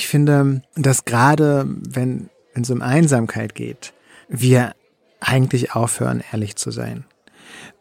ich finde, dass gerade wenn es um Einsamkeit geht, wir eigentlich aufhören, ehrlich zu sein.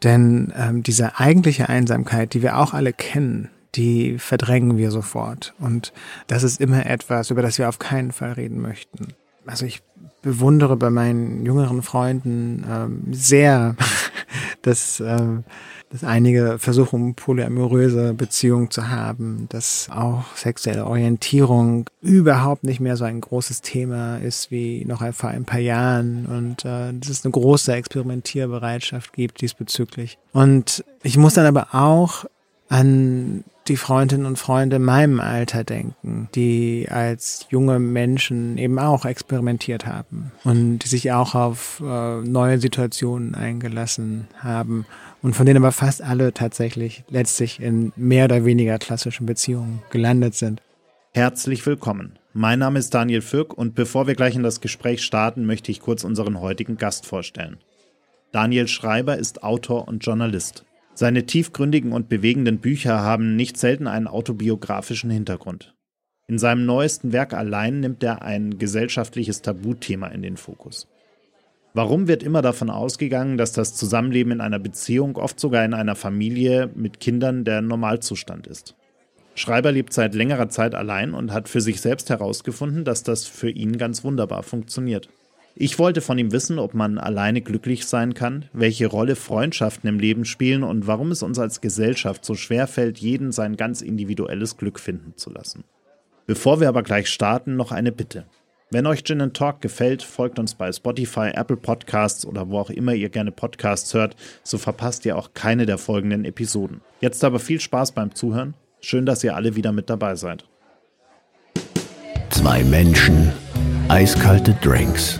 Denn ähm, diese eigentliche Einsamkeit, die wir auch alle kennen, die verdrängen wir sofort. Und das ist immer etwas, über das wir auf keinen Fall reden möchten. Also ich bewundere bei meinen jüngeren Freunden ähm, sehr, dass ähm, dass einige versuchen, polyamoröse Beziehungen zu haben, dass auch sexuelle Orientierung überhaupt nicht mehr so ein großes Thema ist wie noch vor ein paar Jahren und äh, dass es eine große Experimentierbereitschaft gibt diesbezüglich. Und ich muss dann aber auch an die Freundinnen und Freunde in meinem Alter denken, die als junge Menschen eben auch experimentiert haben und die sich auch auf äh, neue Situationen eingelassen haben und von denen aber fast alle tatsächlich letztlich in mehr oder weniger klassischen Beziehungen gelandet sind. Herzlich willkommen. Mein Name ist Daniel Fürk und bevor wir gleich in das Gespräch starten, möchte ich kurz unseren heutigen Gast vorstellen. Daniel Schreiber ist Autor und Journalist. Seine tiefgründigen und bewegenden Bücher haben nicht selten einen autobiografischen Hintergrund. In seinem neuesten Werk allein nimmt er ein gesellschaftliches Tabuthema in den Fokus. Warum wird immer davon ausgegangen, dass das Zusammenleben in einer Beziehung, oft sogar in einer Familie mit Kindern, der Normalzustand ist? Schreiber lebt seit längerer Zeit allein und hat für sich selbst herausgefunden, dass das für ihn ganz wunderbar funktioniert. Ich wollte von ihm wissen, ob man alleine glücklich sein kann, welche Rolle Freundschaften im Leben spielen und warum es uns als Gesellschaft so schwer fällt, jeden sein ganz individuelles Glück finden zu lassen. Bevor wir aber gleich starten, noch eine Bitte. Wenn euch Gin Talk gefällt, folgt uns bei Spotify, Apple Podcasts oder wo auch immer ihr gerne Podcasts hört, so verpasst ihr auch keine der folgenden Episoden. Jetzt aber viel Spaß beim Zuhören. Schön, dass ihr alle wieder mit dabei seid. Zwei Menschen, eiskalte Drinks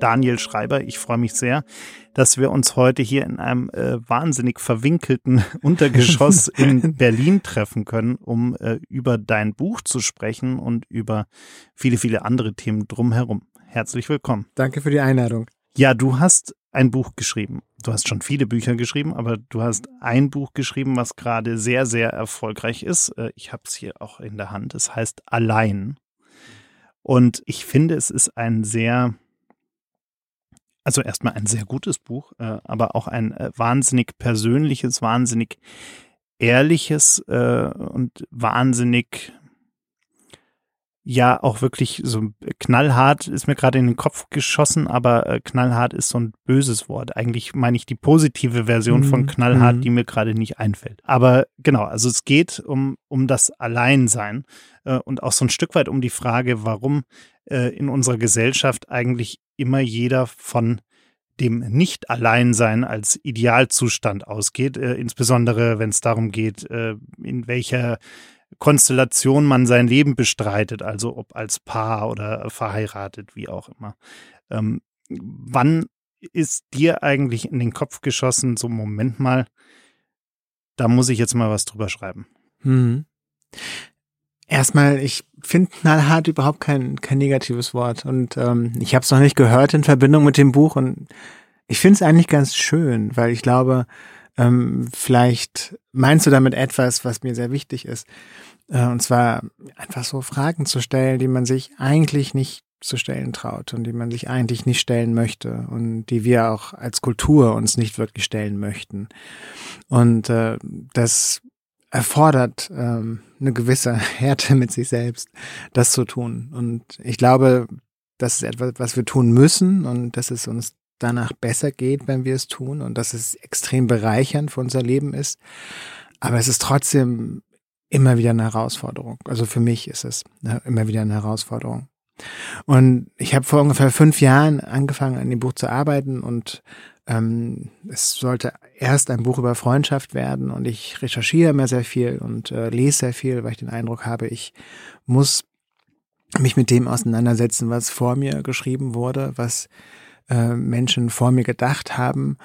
Daniel Schreiber. Ich freue mich sehr, dass wir uns heute hier in einem äh, wahnsinnig verwinkelten Untergeschoss in Berlin treffen können, um äh, über dein Buch zu sprechen und über viele, viele andere Themen drumherum. Herzlich willkommen. Danke für die Einladung. Ja, du hast ein Buch geschrieben. Du hast schon viele Bücher geschrieben, aber du hast ein Buch geschrieben, was gerade sehr, sehr erfolgreich ist. Äh, ich habe es hier auch in der Hand. Es heißt Allein. Und ich finde, es ist ein sehr also erstmal ein sehr gutes Buch, äh, aber auch ein äh, wahnsinnig persönliches, wahnsinnig ehrliches äh, und wahnsinnig ja auch wirklich so knallhart ist mir gerade in den Kopf geschossen, aber äh, knallhart ist so ein böses Wort. Eigentlich meine ich die positive Version mhm. von knallhart, mhm. die mir gerade nicht einfällt. Aber genau, also es geht um, um das Alleinsein äh, und auch so ein Stück weit um die Frage, warum äh, in unserer Gesellschaft eigentlich immer jeder von dem Nicht-Alleinsein als Idealzustand ausgeht, äh, insbesondere wenn es darum geht, äh, in welcher Konstellation man sein Leben bestreitet, also ob als Paar oder verheiratet, wie auch immer. Ähm, wann ist dir eigentlich in den Kopf geschossen, so Moment mal, da muss ich jetzt mal was drüber schreiben? Hm. Erstmal, ich finde knallhart überhaupt kein, kein negatives Wort. Und ähm, ich habe es noch nicht gehört in Verbindung mit dem Buch. Und ich finde es eigentlich ganz schön, weil ich glaube, ähm, vielleicht meinst du damit etwas, was mir sehr wichtig ist. Äh, und zwar einfach so Fragen zu stellen, die man sich eigentlich nicht zu stellen traut und die man sich eigentlich nicht stellen möchte und die wir auch als Kultur uns nicht wirklich stellen möchten. Und äh, das erfordert ähm, eine gewisse Härte mit sich selbst, das zu tun. Und ich glaube, das ist etwas, was wir tun müssen und dass es uns danach besser geht, wenn wir es tun und dass es extrem bereichernd für unser Leben ist. Aber es ist trotzdem immer wieder eine Herausforderung. Also für mich ist es immer wieder eine Herausforderung. Und ich habe vor ungefähr fünf Jahren angefangen, an dem Buch zu arbeiten und ähm, es sollte erst ein Buch über Freundschaft werden und ich recherchiere immer sehr viel und äh, lese sehr viel, weil ich den Eindruck habe, ich muss mich mit dem auseinandersetzen, was vor mir geschrieben wurde, was äh, Menschen vor mir gedacht haben.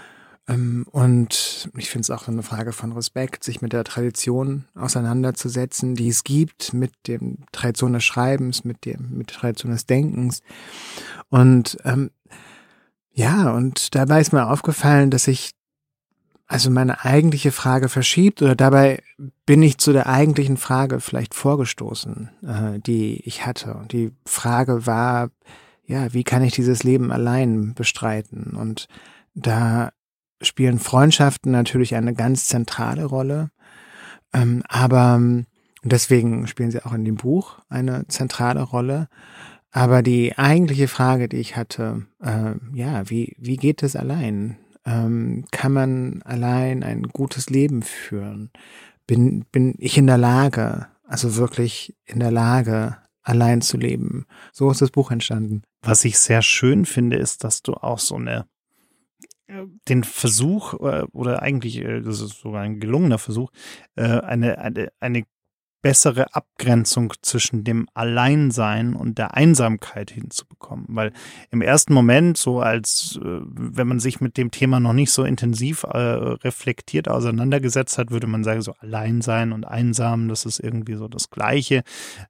Ähm, und ich finde es auch eine Frage von Respekt, sich mit der Tradition auseinanderzusetzen, die es gibt, mit dem Tradition des Schreibens, mit dem, mit der Tradition des Denkens. Und ähm, ja, und dabei ist mir aufgefallen, dass ich also meine eigentliche Frage verschiebt oder dabei bin ich zu der eigentlichen Frage vielleicht vorgestoßen, äh, die ich hatte. Und die Frage war, ja, wie kann ich dieses Leben allein bestreiten? Und da spielen Freundschaften natürlich eine ganz zentrale Rolle. Ähm, aber deswegen spielen sie auch in dem Buch eine zentrale Rolle. Aber die eigentliche Frage, die ich hatte, äh, ja, wie, wie geht es allein? Ähm, kann man allein ein gutes Leben führen? Bin, bin ich in der Lage, also wirklich in der Lage, allein zu leben? So ist das Buch entstanden. Was ich sehr schön finde, ist, dass du auch so eine äh, den Versuch äh, oder eigentlich äh, das ist sogar ein gelungener Versuch eine eine eine bessere Abgrenzung zwischen dem Alleinsein und der Einsamkeit hinzubekommen. Weil im ersten Moment, so als wenn man sich mit dem Thema noch nicht so intensiv reflektiert auseinandergesetzt hat, würde man sagen, so Alleinsein und Einsam, das ist irgendwie so das Gleiche.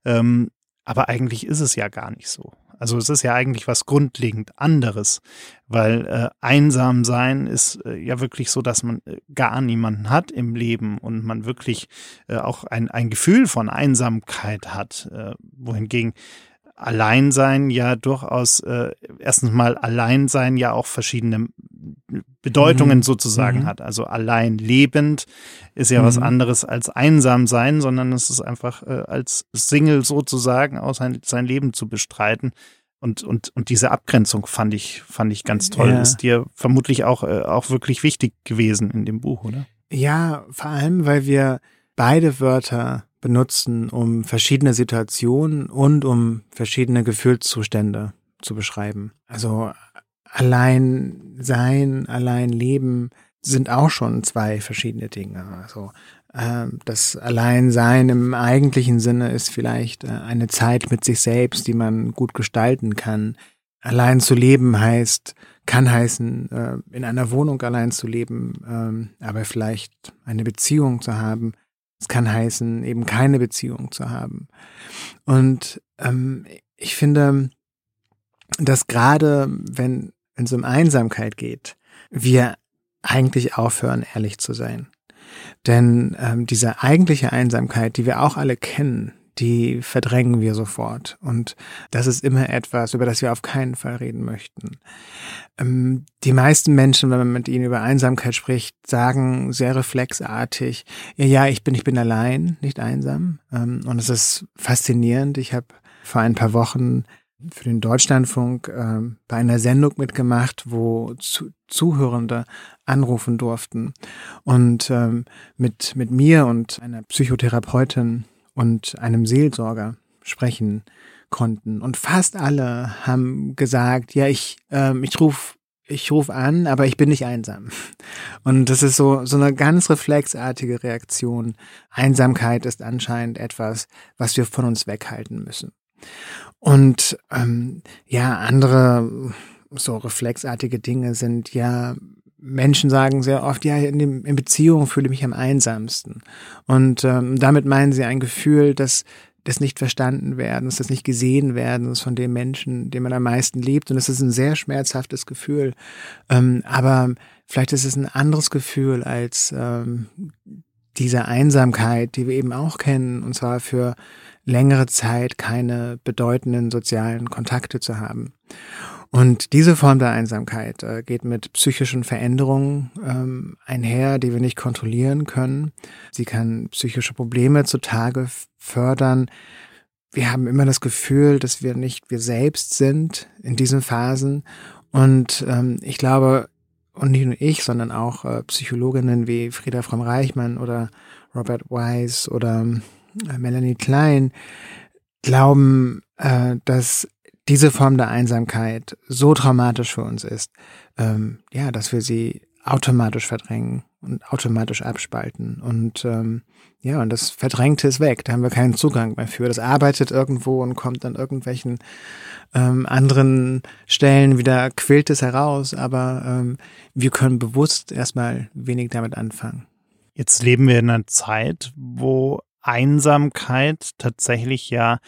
Ähm, aber eigentlich ist es ja gar nicht so. Also es ist ja eigentlich was grundlegend anderes, weil äh, einsam sein ist äh, ja wirklich so, dass man äh, gar niemanden hat im Leben und man wirklich äh, auch ein, ein Gefühl von Einsamkeit hat, äh, wohingegen Alleinsein ja durchaus äh, erstens mal Alleinsein ja auch verschiedene Bedeutungen mhm. sozusagen mhm. hat. Also allein lebend ist ja mhm. was anderes als einsam sein, sondern es ist einfach äh, als Single sozusagen auch sein, sein Leben zu bestreiten. Und, und, und diese Abgrenzung fand ich, fand ich ganz toll. Ja. Ist dir vermutlich auch, äh, auch wirklich wichtig gewesen in dem Buch, oder? Ja, vor allem, weil wir beide Wörter benutzen, um verschiedene Situationen und um verschiedene Gefühlszustände zu beschreiben. Also allein sein, allein leben sind auch schon zwei verschiedene Dinge. Also äh, das Alleinsein im eigentlichen Sinne ist vielleicht äh, eine Zeit mit sich selbst, die man gut gestalten kann. Allein zu leben heißt, kann heißen, äh, in einer Wohnung allein zu leben, ähm, aber vielleicht eine Beziehung zu haben es kann heißen, eben keine Beziehung zu haben. Und ähm, ich finde, dass gerade wenn, es um Einsamkeit geht, wir eigentlich aufhören, ehrlich zu sein. Denn ähm, diese eigentliche Einsamkeit, die wir auch alle kennen, die verdrängen wir sofort. Und das ist immer etwas, über das wir auf keinen Fall reden möchten. Ähm, die meisten Menschen, wenn man mit ihnen über Einsamkeit spricht, sagen sehr reflexartig, ja, ja, ich bin, ich bin allein, nicht einsam. Ähm, und es ist faszinierend. Ich habe vor ein paar Wochen für den Deutschlandfunk äh, bei einer Sendung mitgemacht, wo zu, Zuhörende anrufen durften und ähm, mit, mit mir und einer Psychotherapeutin und einem Seelsorger sprechen konnten. Und fast alle haben gesagt, ja, ich, ähm, ich rufe ich ruf an, aber ich bin nicht einsam. Und das ist so, so eine ganz reflexartige Reaktion. Einsamkeit ist anscheinend etwas, was wir von uns weghalten müssen. Und ähm, ja, andere so reflexartige Dinge sind ja Menschen sagen sehr oft, ja, in, dem, in Beziehungen fühle ich mich am einsamsten. Und ähm, damit meinen sie ein Gefühl, dass das nicht verstanden werden, dass das nicht gesehen werden, das von dem Menschen, den man am meisten liebt. Und das ist ein sehr schmerzhaftes Gefühl. Ähm, aber vielleicht ist es ein anderes Gefühl als ähm, diese Einsamkeit, die wir eben auch kennen, und zwar für längere Zeit keine bedeutenden sozialen Kontakte zu haben. Und diese Form der Einsamkeit äh, geht mit psychischen Veränderungen ähm, einher, die wir nicht kontrollieren können. Sie kann psychische Probleme zutage fördern. Wir haben immer das Gefühl, dass wir nicht wir selbst sind in diesen Phasen. Und ähm, ich glaube, und nicht nur ich, sondern auch äh, Psychologinnen wie Frieda Fromm-Reichmann oder Robert Wise oder äh, Melanie Klein glauben, äh, dass diese Form der Einsamkeit so traumatisch für uns ist, ähm, ja, dass wir sie automatisch verdrängen und automatisch abspalten. Und ähm, ja, und das Verdrängte ist weg. Da haben wir keinen Zugang mehr für. Das arbeitet irgendwo und kommt an irgendwelchen ähm, anderen Stellen wieder, quillt es heraus, aber ähm, wir können bewusst erstmal wenig damit anfangen. Jetzt leben wir in einer Zeit, wo Einsamkeit tatsächlich ja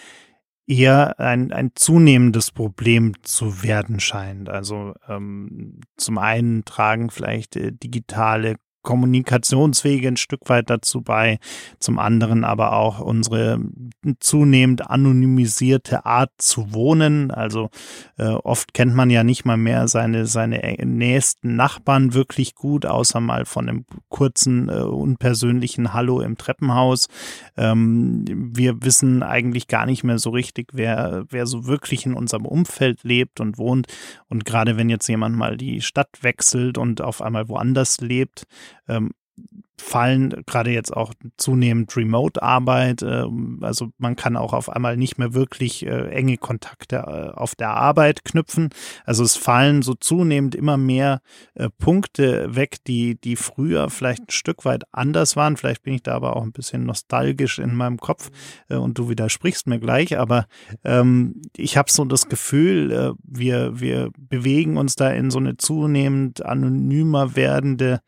eher ein, ein zunehmendes Problem zu werden scheint. Also ähm, zum einen tragen vielleicht äh, digitale Kommunikationswege ein Stück weit dazu bei, zum anderen aber auch unsere zunehmend anonymisierte Art zu wohnen. Also äh, oft kennt man ja nicht mal mehr seine, seine nächsten Nachbarn wirklich gut, außer mal von einem kurzen, äh, unpersönlichen Hallo im Treppenhaus. Ähm, wir wissen eigentlich gar nicht mehr so richtig, wer, wer so wirklich in unserem Umfeld lebt und wohnt. Und gerade wenn jetzt jemand mal die Stadt wechselt und auf einmal woanders lebt, ähm, fallen gerade jetzt auch zunehmend Remote-Arbeit. Äh, also man kann auch auf einmal nicht mehr wirklich äh, enge Kontakte äh, auf der Arbeit knüpfen. Also es fallen so zunehmend immer mehr Punkte weg, die, die früher vielleicht ein Stück weit anders waren. Vielleicht bin ich da aber auch ein bisschen nostalgisch in meinem Kopf und du widersprichst mir gleich. Aber ähm, ich habe so das Gefühl, wir, wir bewegen uns da in so eine zunehmend anonymer werdende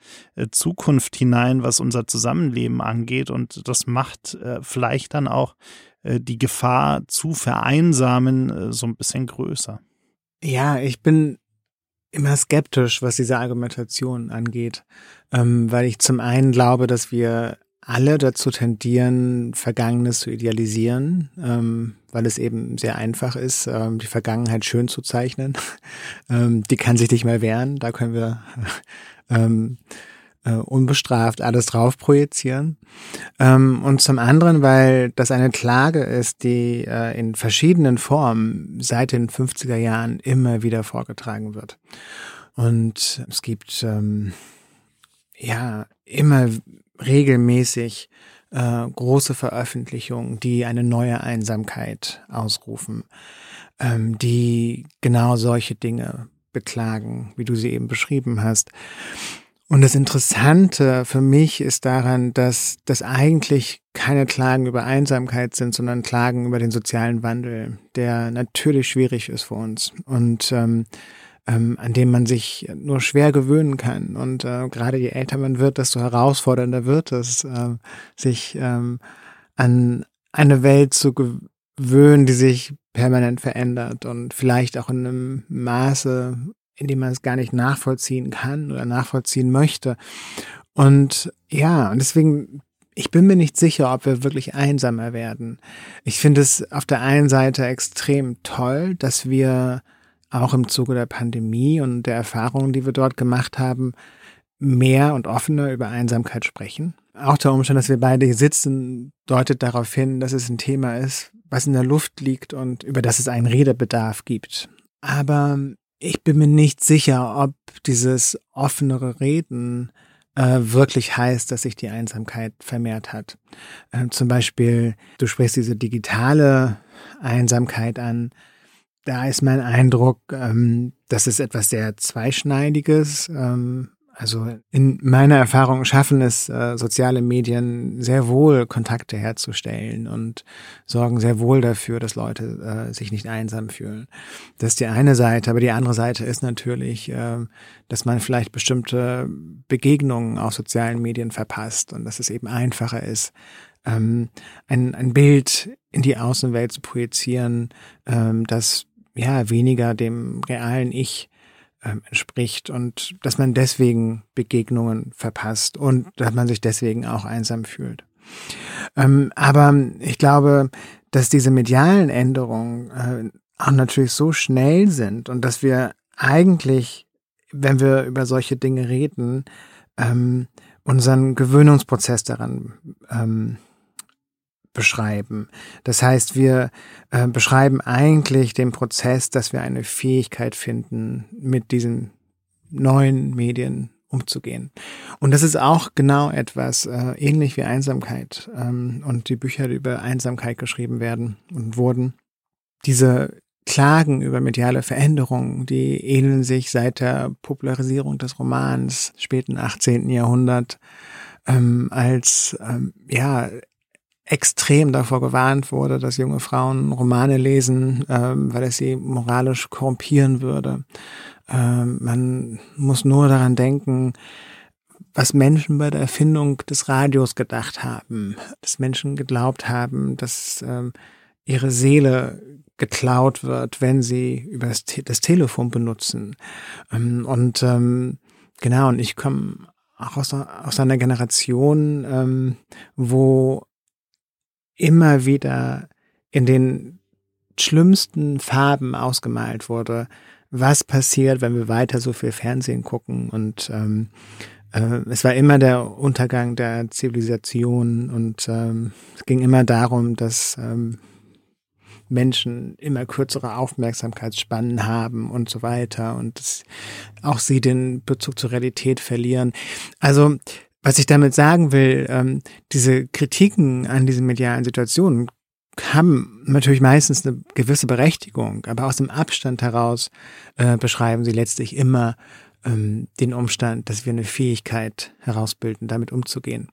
Zukunft hinein sein, was unser Zusammenleben angeht. Und das macht äh, vielleicht dann auch äh, die Gefahr zu vereinsamen äh, so ein bisschen größer. Ja, ich bin immer skeptisch, was diese Argumentation angeht, ähm, weil ich zum einen glaube, dass wir alle dazu tendieren, Vergangenes zu idealisieren, ähm, weil es eben sehr einfach ist, ähm, die Vergangenheit schön zu zeichnen. ähm, die kann sich nicht mehr wehren, da können wir ähm, äh, unbestraft alles drauf projizieren. Ähm, und zum anderen, weil das eine Klage ist, die äh, in verschiedenen Formen seit den 50er Jahren immer wieder vorgetragen wird. Und es gibt ähm, ja immer regelmäßig äh, große Veröffentlichungen, die eine neue Einsamkeit ausrufen, ähm, die genau solche Dinge beklagen, wie du sie eben beschrieben hast. Und das Interessante für mich ist daran, dass das eigentlich keine Klagen über Einsamkeit sind, sondern Klagen über den sozialen Wandel, der natürlich schwierig ist für uns und ähm, ähm, an dem man sich nur schwer gewöhnen kann. Und äh, gerade je älter man wird, desto herausfordernder wird es, äh, sich ähm, an eine Welt zu gewöhnen, die sich permanent verändert und vielleicht auch in einem Maße in dem man es gar nicht nachvollziehen kann oder nachvollziehen möchte. Und ja, und deswegen, ich bin mir nicht sicher, ob wir wirklich einsamer werden. Ich finde es auf der einen Seite extrem toll, dass wir auch im Zuge der Pandemie und der Erfahrungen, die wir dort gemacht haben, mehr und offener über Einsamkeit sprechen. Auch der Umstand, dass wir beide hier sitzen, deutet darauf hin, dass es ein Thema ist, was in der Luft liegt und über das es einen Redebedarf gibt. Aber ich bin mir nicht sicher, ob dieses offenere Reden äh, wirklich heißt, dass sich die Einsamkeit vermehrt hat. Äh, zum Beispiel, du sprichst diese digitale Einsamkeit an. Da ist mein Eindruck, ähm, das ist etwas sehr Zweischneidiges. Ähm, also in meiner Erfahrung schaffen es äh, soziale Medien sehr wohl, Kontakte herzustellen und sorgen sehr wohl dafür, dass Leute äh, sich nicht einsam fühlen. Das ist die eine Seite, aber die andere Seite ist natürlich, äh, dass man vielleicht bestimmte Begegnungen auf sozialen Medien verpasst und dass es eben einfacher ist, ähm, ein, ein Bild in die Außenwelt zu projizieren, ähm, das ja weniger dem realen Ich ähm, entspricht und dass man deswegen Begegnungen verpasst und dass man sich deswegen auch einsam fühlt. Ähm, aber ich glaube, dass diese medialen Änderungen äh, auch natürlich so schnell sind und dass wir eigentlich, wenn wir über solche Dinge reden, ähm, unseren Gewöhnungsprozess daran ähm, beschreiben. Das heißt, wir äh, beschreiben eigentlich den Prozess, dass wir eine Fähigkeit finden, mit diesen neuen Medien umzugehen. Und das ist auch genau etwas äh, ähnlich wie Einsamkeit ähm, und die Bücher, die über Einsamkeit geschrieben werden und wurden. Diese Klagen über mediale Veränderungen, die ähneln sich seit der Popularisierung des Romans späten 18. Jahrhundert, ähm, als ähm, ja extrem davor gewarnt wurde, dass junge Frauen Romane lesen, ähm, weil es sie moralisch korrumpieren würde. Ähm, man muss nur daran denken, was Menschen bei der Erfindung des Radios gedacht haben, dass Menschen geglaubt haben, dass ähm, ihre Seele geklaut wird, wenn sie über das, Te das Telefon benutzen. Ähm, und ähm, genau, und ich komme auch aus, aus einer Generation, ähm, wo immer wieder in den schlimmsten Farben ausgemalt wurde, was passiert, wenn wir weiter so viel Fernsehen gucken. Und ähm, äh, es war immer der Untergang der Zivilisation und ähm, es ging immer darum, dass ähm, Menschen immer kürzere Aufmerksamkeitsspannen haben und so weiter und auch sie den Bezug zur Realität verlieren. Also was ich damit sagen will, ähm, diese Kritiken an diesen medialen Situationen haben natürlich meistens eine gewisse Berechtigung, aber aus dem Abstand heraus äh, beschreiben sie letztlich immer ähm, den Umstand, dass wir eine Fähigkeit herausbilden, damit umzugehen.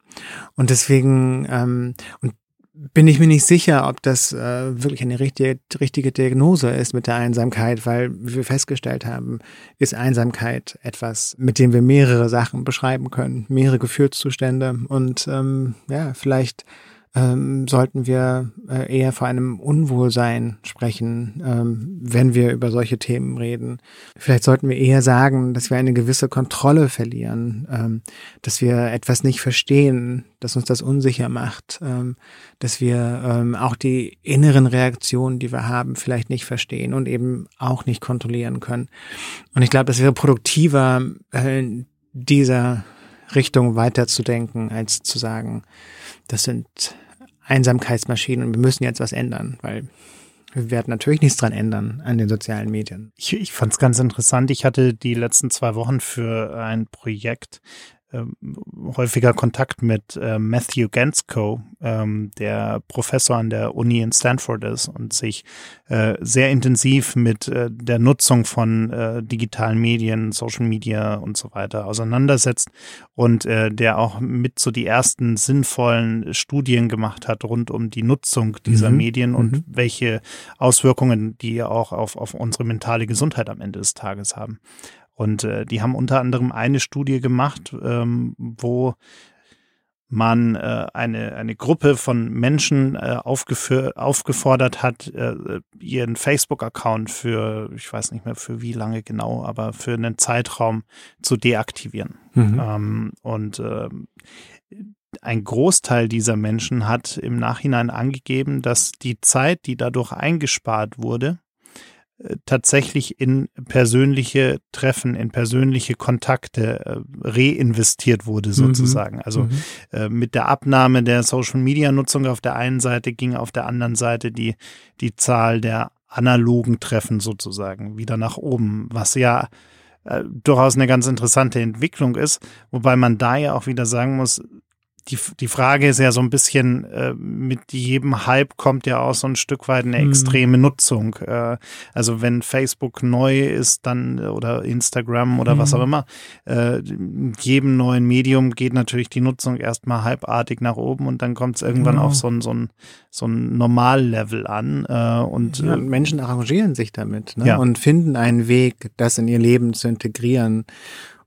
Und deswegen, ähm, und bin ich mir nicht sicher, ob das äh, wirklich eine richtige, richtige Diagnose ist mit der Einsamkeit, weil wie wir festgestellt haben, ist Einsamkeit etwas, mit dem wir mehrere Sachen beschreiben können, mehrere Gefühlszustände. Und ähm, ja, vielleicht ähm, sollten wir äh, eher vor einem Unwohlsein sprechen, ähm, wenn wir über solche Themen reden. Vielleicht sollten wir eher sagen, dass wir eine gewisse Kontrolle verlieren, ähm, dass wir etwas nicht verstehen, dass uns das unsicher macht, ähm, dass wir ähm, auch die inneren Reaktionen, die wir haben, vielleicht nicht verstehen und eben auch nicht kontrollieren können. Und ich glaube, das wäre produktiver, äh, in dieser Richtung weiterzudenken, als zu sagen, das sind Einsamkeitsmaschinen und wir müssen jetzt was ändern, weil wir werden natürlich nichts dran ändern an den sozialen Medien. Ich, ich fand es ganz interessant. Ich hatte die letzten zwei Wochen für ein Projekt häufiger Kontakt mit äh, Matthew Gansko, ähm, der Professor an der Uni in Stanford ist und sich äh, sehr intensiv mit äh, der Nutzung von äh, digitalen Medien, Social Media und so weiter auseinandersetzt und äh, der auch mit so die ersten sinnvollen Studien gemacht hat rund um die Nutzung dieser mhm. Medien und mhm. welche Auswirkungen die auch auf, auf unsere mentale Gesundheit am Ende des Tages haben. Und äh, die haben unter anderem eine Studie gemacht, ähm, wo man äh, eine, eine Gruppe von Menschen äh, aufgefordert hat, äh, ihren Facebook-Account für, ich weiß nicht mehr für wie lange genau, aber für einen Zeitraum zu deaktivieren. Mhm. Ähm, und äh, ein Großteil dieser Menschen hat im Nachhinein angegeben, dass die Zeit, die dadurch eingespart wurde, tatsächlich in persönliche Treffen, in persönliche Kontakte äh, reinvestiert wurde mhm. sozusagen. Also mhm. Also äh, mit der Abnahme der Social-Media-Nutzung auf der einen Seite ging auf der anderen Seite die, die Zahl der analogen Treffen sozusagen wieder nach oben, was ja äh, durchaus eine ganz interessante Entwicklung ist, wobei man da ja auch wieder sagen muss, die, die Frage ist ja so ein bisschen, äh, mit jedem Hype kommt ja auch so ein Stück weit eine mhm. extreme mhm. Nutzung. Äh, also wenn Facebook neu ist, dann oder Instagram oder mhm. was auch immer, äh, jedem neuen Medium geht natürlich die Nutzung erstmal hypeartig nach oben und dann kommt es irgendwann genau. auf so ein, so ein, so ein Normallevel an. Äh, und, ja, äh, Menschen arrangieren sich damit ne? ja. und finden einen Weg, das in ihr Leben zu integrieren.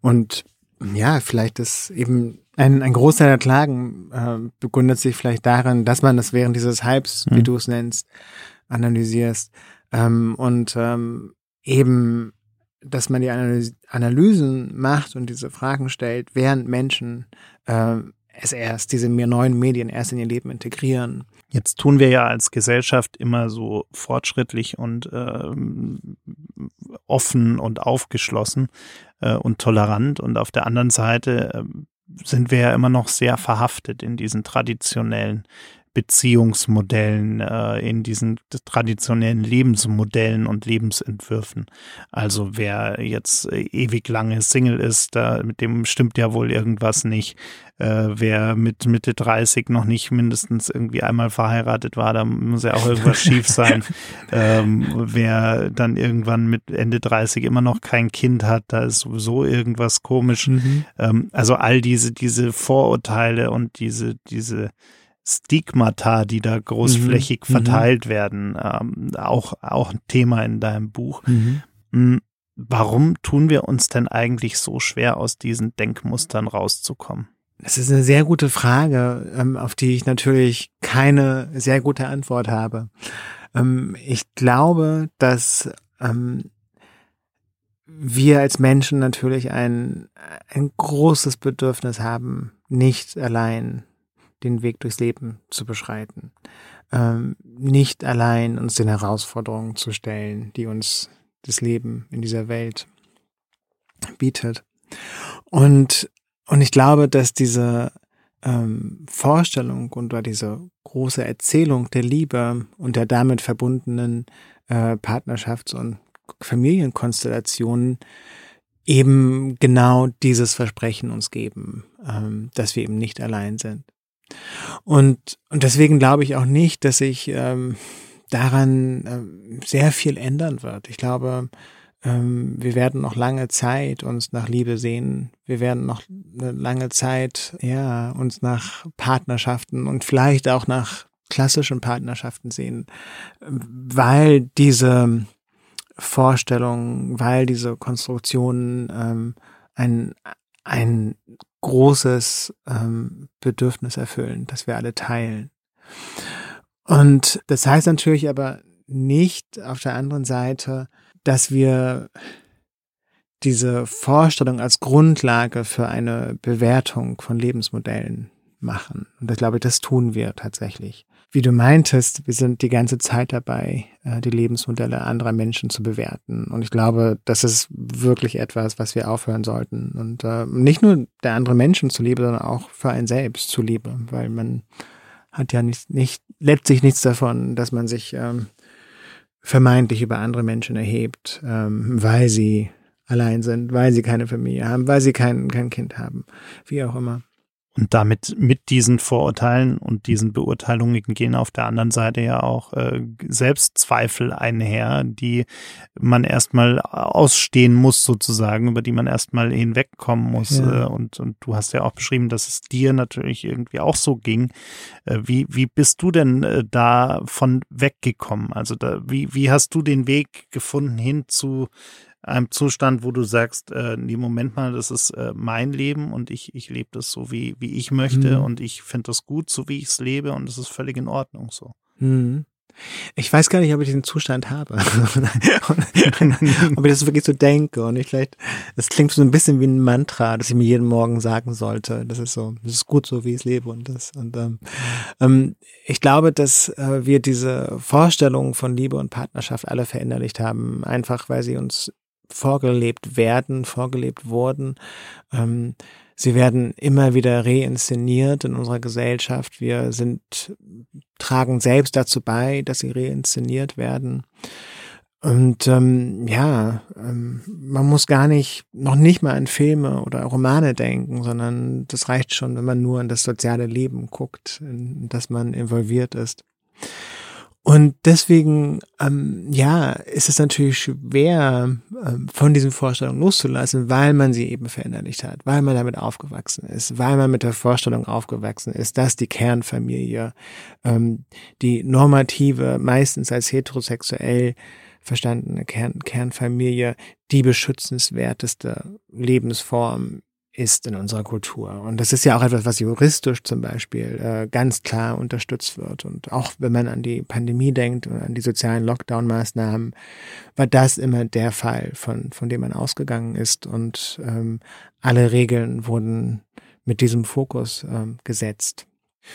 Und ja, vielleicht ist eben ein, ein Großteil der Klagen äh, begründet sich vielleicht darin, dass man das während dieses Hypes, mhm. wie du es nennst, analysierst ähm, und ähm, eben, dass man die Analysen macht und diese Fragen stellt, während Menschen äh, es erst, diese mehr neuen Medien erst in ihr Leben integrieren. Jetzt tun wir ja als Gesellschaft immer so fortschrittlich und äh, offen und aufgeschlossen äh, und tolerant und auf der anderen Seite äh, sind wir ja immer noch sehr verhaftet in diesen traditionellen Beziehungsmodellen, äh, in diesen traditionellen Lebensmodellen und Lebensentwürfen. Also wer jetzt äh, ewig lange Single ist, da, mit dem stimmt ja wohl irgendwas nicht. Äh, wer mit Mitte 30 noch nicht mindestens irgendwie einmal verheiratet war, da muss ja auch irgendwas schief sein. Ähm, wer dann irgendwann mit Ende 30 immer noch kein Kind hat, da ist sowieso irgendwas komisch. Mhm. Ähm, also all diese, diese Vorurteile und diese, diese Stigmata, die da großflächig mhm. verteilt mhm. werden, ähm, auch, auch ein Thema in deinem Buch. Mhm. Hm, warum tun wir uns denn eigentlich so schwer, aus diesen Denkmustern rauszukommen? Das ist eine sehr gute Frage, ähm, auf die ich natürlich keine sehr gute Antwort habe. Ähm, ich glaube, dass ähm, wir als Menschen natürlich ein, ein großes Bedürfnis haben, nicht allein den Weg durchs Leben zu beschreiten. Ähm, nicht allein uns den Herausforderungen zu stellen, die uns das Leben in dieser Welt bietet. Und, und ich glaube, dass diese ähm, Vorstellung und diese große Erzählung der Liebe und der damit verbundenen äh, Partnerschafts- und Familienkonstellationen eben genau dieses Versprechen uns geben, ähm, dass wir eben nicht allein sind. Und, und deswegen glaube ich auch nicht, dass sich ähm, daran ähm, sehr viel ändern wird. Ich glaube, ähm, wir werden noch lange Zeit uns nach Liebe sehen. Wir werden noch eine lange Zeit, ja, uns nach Partnerschaften und vielleicht auch nach klassischen Partnerschaften sehen, weil diese Vorstellungen, weil diese Konstruktionen ähm, ein, ein großes ähm, Bedürfnis erfüllen, das wir alle teilen. Und das heißt natürlich aber nicht auf der anderen Seite, dass wir diese Vorstellung als Grundlage für eine Bewertung von Lebensmodellen machen. Und das glaube ich, das tun wir tatsächlich wie du meintest, wir sind die ganze Zeit dabei, äh, die Lebensmodelle anderer Menschen zu bewerten. Und ich glaube, das ist wirklich etwas, was wir aufhören sollten. Und äh, nicht nur der andere Menschen zuliebe, sondern auch für einen selbst zuliebe, weil man hat ja nicht, nicht letztlich nichts davon, dass man sich ähm, vermeintlich über andere Menschen erhebt, ähm, weil sie allein sind, weil sie keine Familie haben, weil sie kein, kein Kind haben, wie auch immer. Und damit mit diesen Vorurteilen und diesen Beurteilungen gehen auf der anderen Seite ja auch äh, Selbstzweifel einher, die man erstmal ausstehen muss, sozusagen, über die man erstmal hinwegkommen muss. Ja. Äh, und, und du hast ja auch beschrieben, dass es dir natürlich irgendwie auch so ging. Äh, wie, wie bist du denn äh, davon weggekommen? Also da, wie, wie hast du den Weg gefunden hin zu einem Zustand, wo du sagst, äh, nee, Moment mal, das ist äh, mein Leben und ich, ich lebe das so, wie, wie ich möchte mhm. und ich finde das gut, so wie ich es lebe und das ist völlig in Ordnung so. Mhm. Ich weiß gar nicht, ob ich diesen Zustand habe. ob ich das wirklich so denke. Und ich vielleicht, das klingt so ein bisschen wie ein Mantra, das ich mir jeden Morgen sagen sollte. Das ist so, das ist gut so, wie ich lebe und das. Und ähm, ähm, ich glaube, dass äh, wir diese Vorstellungen von Liebe und Partnerschaft alle verinnerlicht haben, einfach weil sie uns vorgelebt werden, vorgelebt wurden. Ähm, sie werden immer wieder reinszeniert in unserer Gesellschaft. Wir sind, tragen selbst dazu bei, dass sie reinszeniert werden. Und ähm, ja, ähm, man muss gar nicht, noch nicht mal an Filme oder Romane denken, sondern das reicht schon, wenn man nur an das soziale Leben guckt, in das man involviert ist. Und deswegen, ähm, ja, ist es natürlich schwer, ähm, von diesen Vorstellungen loszulassen, weil man sie eben verinnerlicht hat, weil man damit aufgewachsen ist, weil man mit der Vorstellung aufgewachsen ist, dass die Kernfamilie, ähm, die normative, meistens als heterosexuell verstandene Kern Kernfamilie, die beschützenswerteste Lebensform ist in unserer Kultur. Und das ist ja auch etwas, was juristisch zum Beispiel äh, ganz klar unterstützt wird. Und auch wenn man an die Pandemie denkt und an die sozialen Lockdown-Maßnahmen, war das immer der Fall, von, von dem man ausgegangen ist. Und ähm, alle Regeln wurden mit diesem Fokus ähm, gesetzt.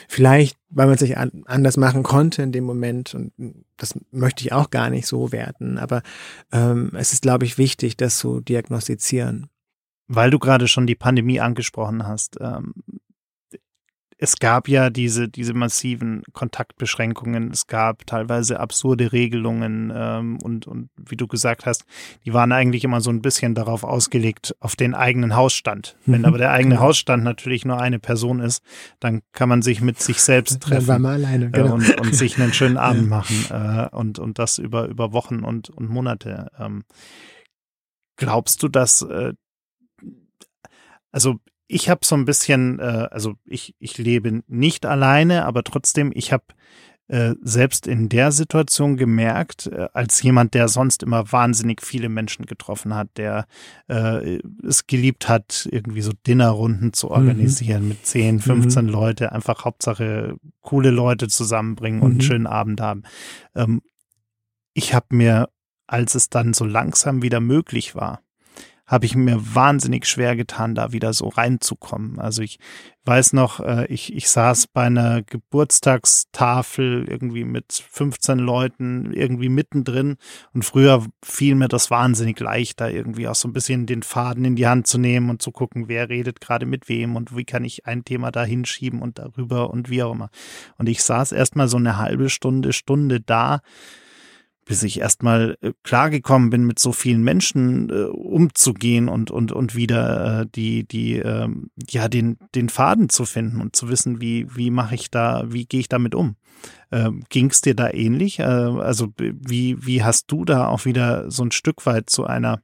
Vielleicht, weil man sich an, anders machen konnte in dem Moment, und das möchte ich auch gar nicht so werten, aber ähm, es ist, glaube ich, wichtig, das zu diagnostizieren weil du gerade schon die Pandemie angesprochen hast, ähm, es gab ja diese, diese massiven Kontaktbeschränkungen, es gab teilweise absurde Regelungen ähm, und, und wie du gesagt hast, die waren eigentlich immer so ein bisschen darauf ausgelegt, auf den eigenen Hausstand. Wenn mhm. aber der eigene genau. Hausstand natürlich nur eine Person ist, dann kann man sich mit sich selbst treffen dann war man alleine, genau. äh, und, und sich einen schönen Abend machen äh, und, und das über, über Wochen und, und Monate. Ähm, glaubst du, dass äh, also ich habe so ein bisschen, äh, also ich, ich lebe nicht alleine, aber trotzdem, ich habe äh, selbst in der Situation gemerkt, äh, als jemand, der sonst immer wahnsinnig viele Menschen getroffen hat, der äh, es geliebt hat, irgendwie so Dinnerrunden zu mhm. organisieren mhm. mit 10, 15 mhm. Leute, einfach Hauptsache coole Leute zusammenbringen mhm. und einen schönen Abend haben. Ähm, ich habe mir, als es dann so langsam wieder möglich war, habe ich mir wahnsinnig schwer getan, da wieder so reinzukommen. Also ich weiß noch, äh, ich, ich saß bei einer Geburtstagstafel irgendwie mit 15 Leuten irgendwie mittendrin und früher fiel mir das wahnsinnig leicht, da irgendwie auch so ein bisschen den Faden in die Hand zu nehmen und zu gucken, wer redet gerade mit wem und wie kann ich ein Thema da hinschieben und darüber und wie auch immer. Und ich saß erstmal so eine halbe Stunde, Stunde da bis ich erstmal äh, klargekommen bin, mit so vielen Menschen äh, umzugehen und und und wieder äh, die die äh, ja den den Faden zu finden und zu wissen, wie wie mache ich da, wie gehe ich damit um? Äh, Ging es dir da ähnlich? Äh, also wie wie hast du da auch wieder so ein Stück weit zu einer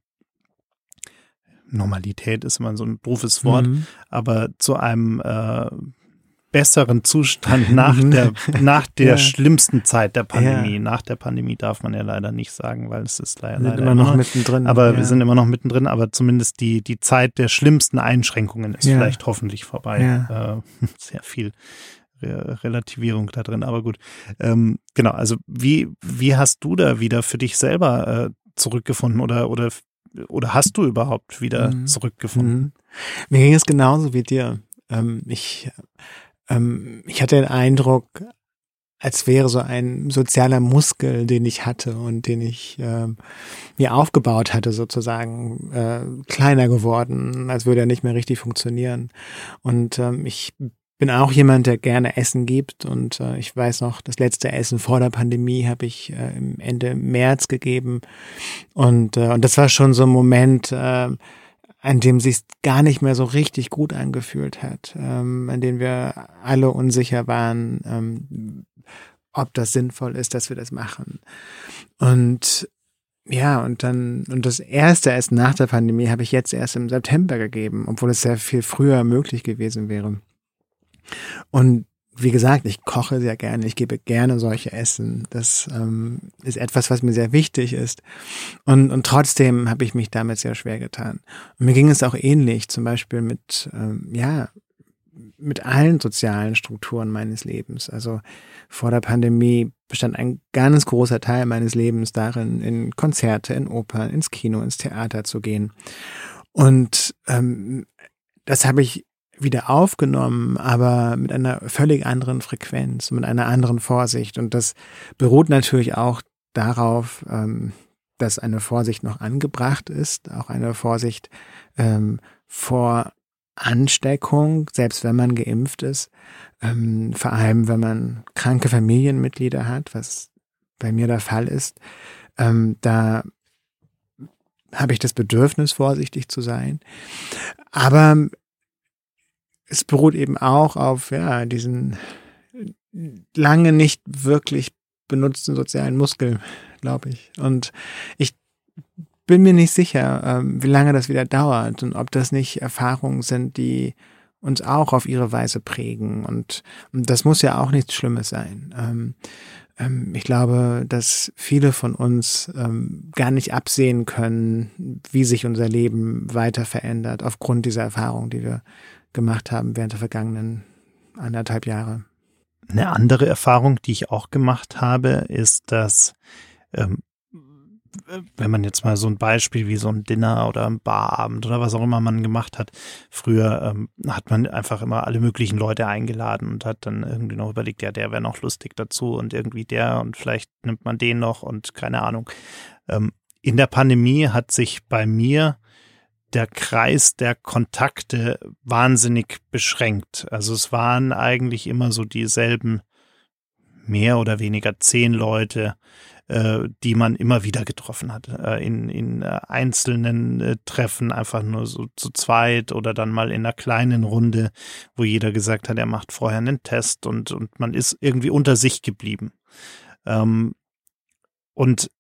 Normalität ist immer so ein doofes Wort, mhm. aber zu einem äh, besseren Zustand nach der, nach der ja. schlimmsten Zeit der Pandemie. Ja. Nach der Pandemie darf man ja leider nicht sagen, weil es ist leider, leider immer noch mittendrin. Aber ja. wir sind immer noch mittendrin, aber zumindest die, die Zeit der schlimmsten Einschränkungen ist vielleicht hoffentlich vorbei. Äh, sehr viel Relativierung da drin, aber gut. Ähm, genau, also wie, wie hast du da wieder für dich selber äh, zurückgefunden oder, oder, oder hast du überhaupt wieder mhm. zurückgefunden? Mhm. Mir ging es genauso wie dir. Ähm, ich ähm, ich hatte den Eindruck, als wäre so ein sozialer Muskel, den ich hatte und den ich äh, mir aufgebaut hatte, sozusagen äh, kleiner geworden, als würde er nicht mehr richtig funktionieren. Und ähm, ich bin auch jemand, der gerne Essen gibt und äh, ich weiß noch, das letzte Essen vor der Pandemie habe ich äh, Ende März gegeben und äh, und das war schon so ein Moment, äh, an dem sich gar nicht mehr so richtig gut angefühlt hat, ähm, an dem wir alle unsicher waren, ähm, ob das sinnvoll ist, dass wir das machen. Und ja, und dann, und das erste erst nach der Pandemie habe ich jetzt erst im September gegeben, obwohl es sehr viel früher möglich gewesen wäre. Und wie gesagt, ich koche sehr gerne, ich gebe gerne solche Essen. Das ähm, ist etwas, was mir sehr wichtig ist. Und, und trotzdem habe ich mich damit sehr schwer getan. Und mir ging es auch ähnlich, zum Beispiel mit, ähm, ja, mit allen sozialen Strukturen meines Lebens. Also vor der Pandemie bestand ein ganz großer Teil meines Lebens darin, in Konzerte, in Opern, ins Kino, ins Theater zu gehen. Und ähm, das habe ich wieder aufgenommen, aber mit einer völlig anderen Frequenz, mit einer anderen Vorsicht. Und das beruht natürlich auch darauf, ähm, dass eine Vorsicht noch angebracht ist, auch eine Vorsicht ähm, vor Ansteckung, selbst wenn man geimpft ist, ähm, vor allem wenn man kranke Familienmitglieder hat, was bei mir der Fall ist, ähm, da habe ich das Bedürfnis, vorsichtig zu sein. Aber es beruht eben auch auf ja, diesen lange nicht wirklich benutzten sozialen Muskel, glaube ich. Und ich bin mir nicht sicher, ähm, wie lange das wieder dauert und ob das nicht Erfahrungen sind, die uns auch auf ihre Weise prägen. Und, und das muss ja auch nichts Schlimmes sein. Ähm, ähm, ich glaube, dass viele von uns ähm, gar nicht absehen können, wie sich unser Leben weiter verändert, aufgrund dieser Erfahrung, die wir gemacht haben während der vergangenen anderthalb Jahre. Eine andere Erfahrung, die ich auch gemacht habe, ist, dass ähm, wenn man jetzt mal so ein Beispiel wie so ein Dinner oder ein Barabend oder was auch immer man gemacht hat, früher ähm, hat man einfach immer alle möglichen Leute eingeladen und hat dann irgendwie noch überlegt, ja, der wäre noch lustig dazu und irgendwie der und vielleicht nimmt man den noch und keine Ahnung. Ähm, in der Pandemie hat sich bei mir der Kreis der Kontakte wahnsinnig beschränkt. Also es waren eigentlich immer so dieselben mehr oder weniger zehn Leute, äh, die man immer wieder getroffen hat. Äh, in, in äh, einzelnen äh, Treffen einfach nur so zu zweit oder dann mal in einer kleinen Runde, wo jeder gesagt hat, er macht vorher einen Test und, und man ist irgendwie unter sich geblieben. Ähm, und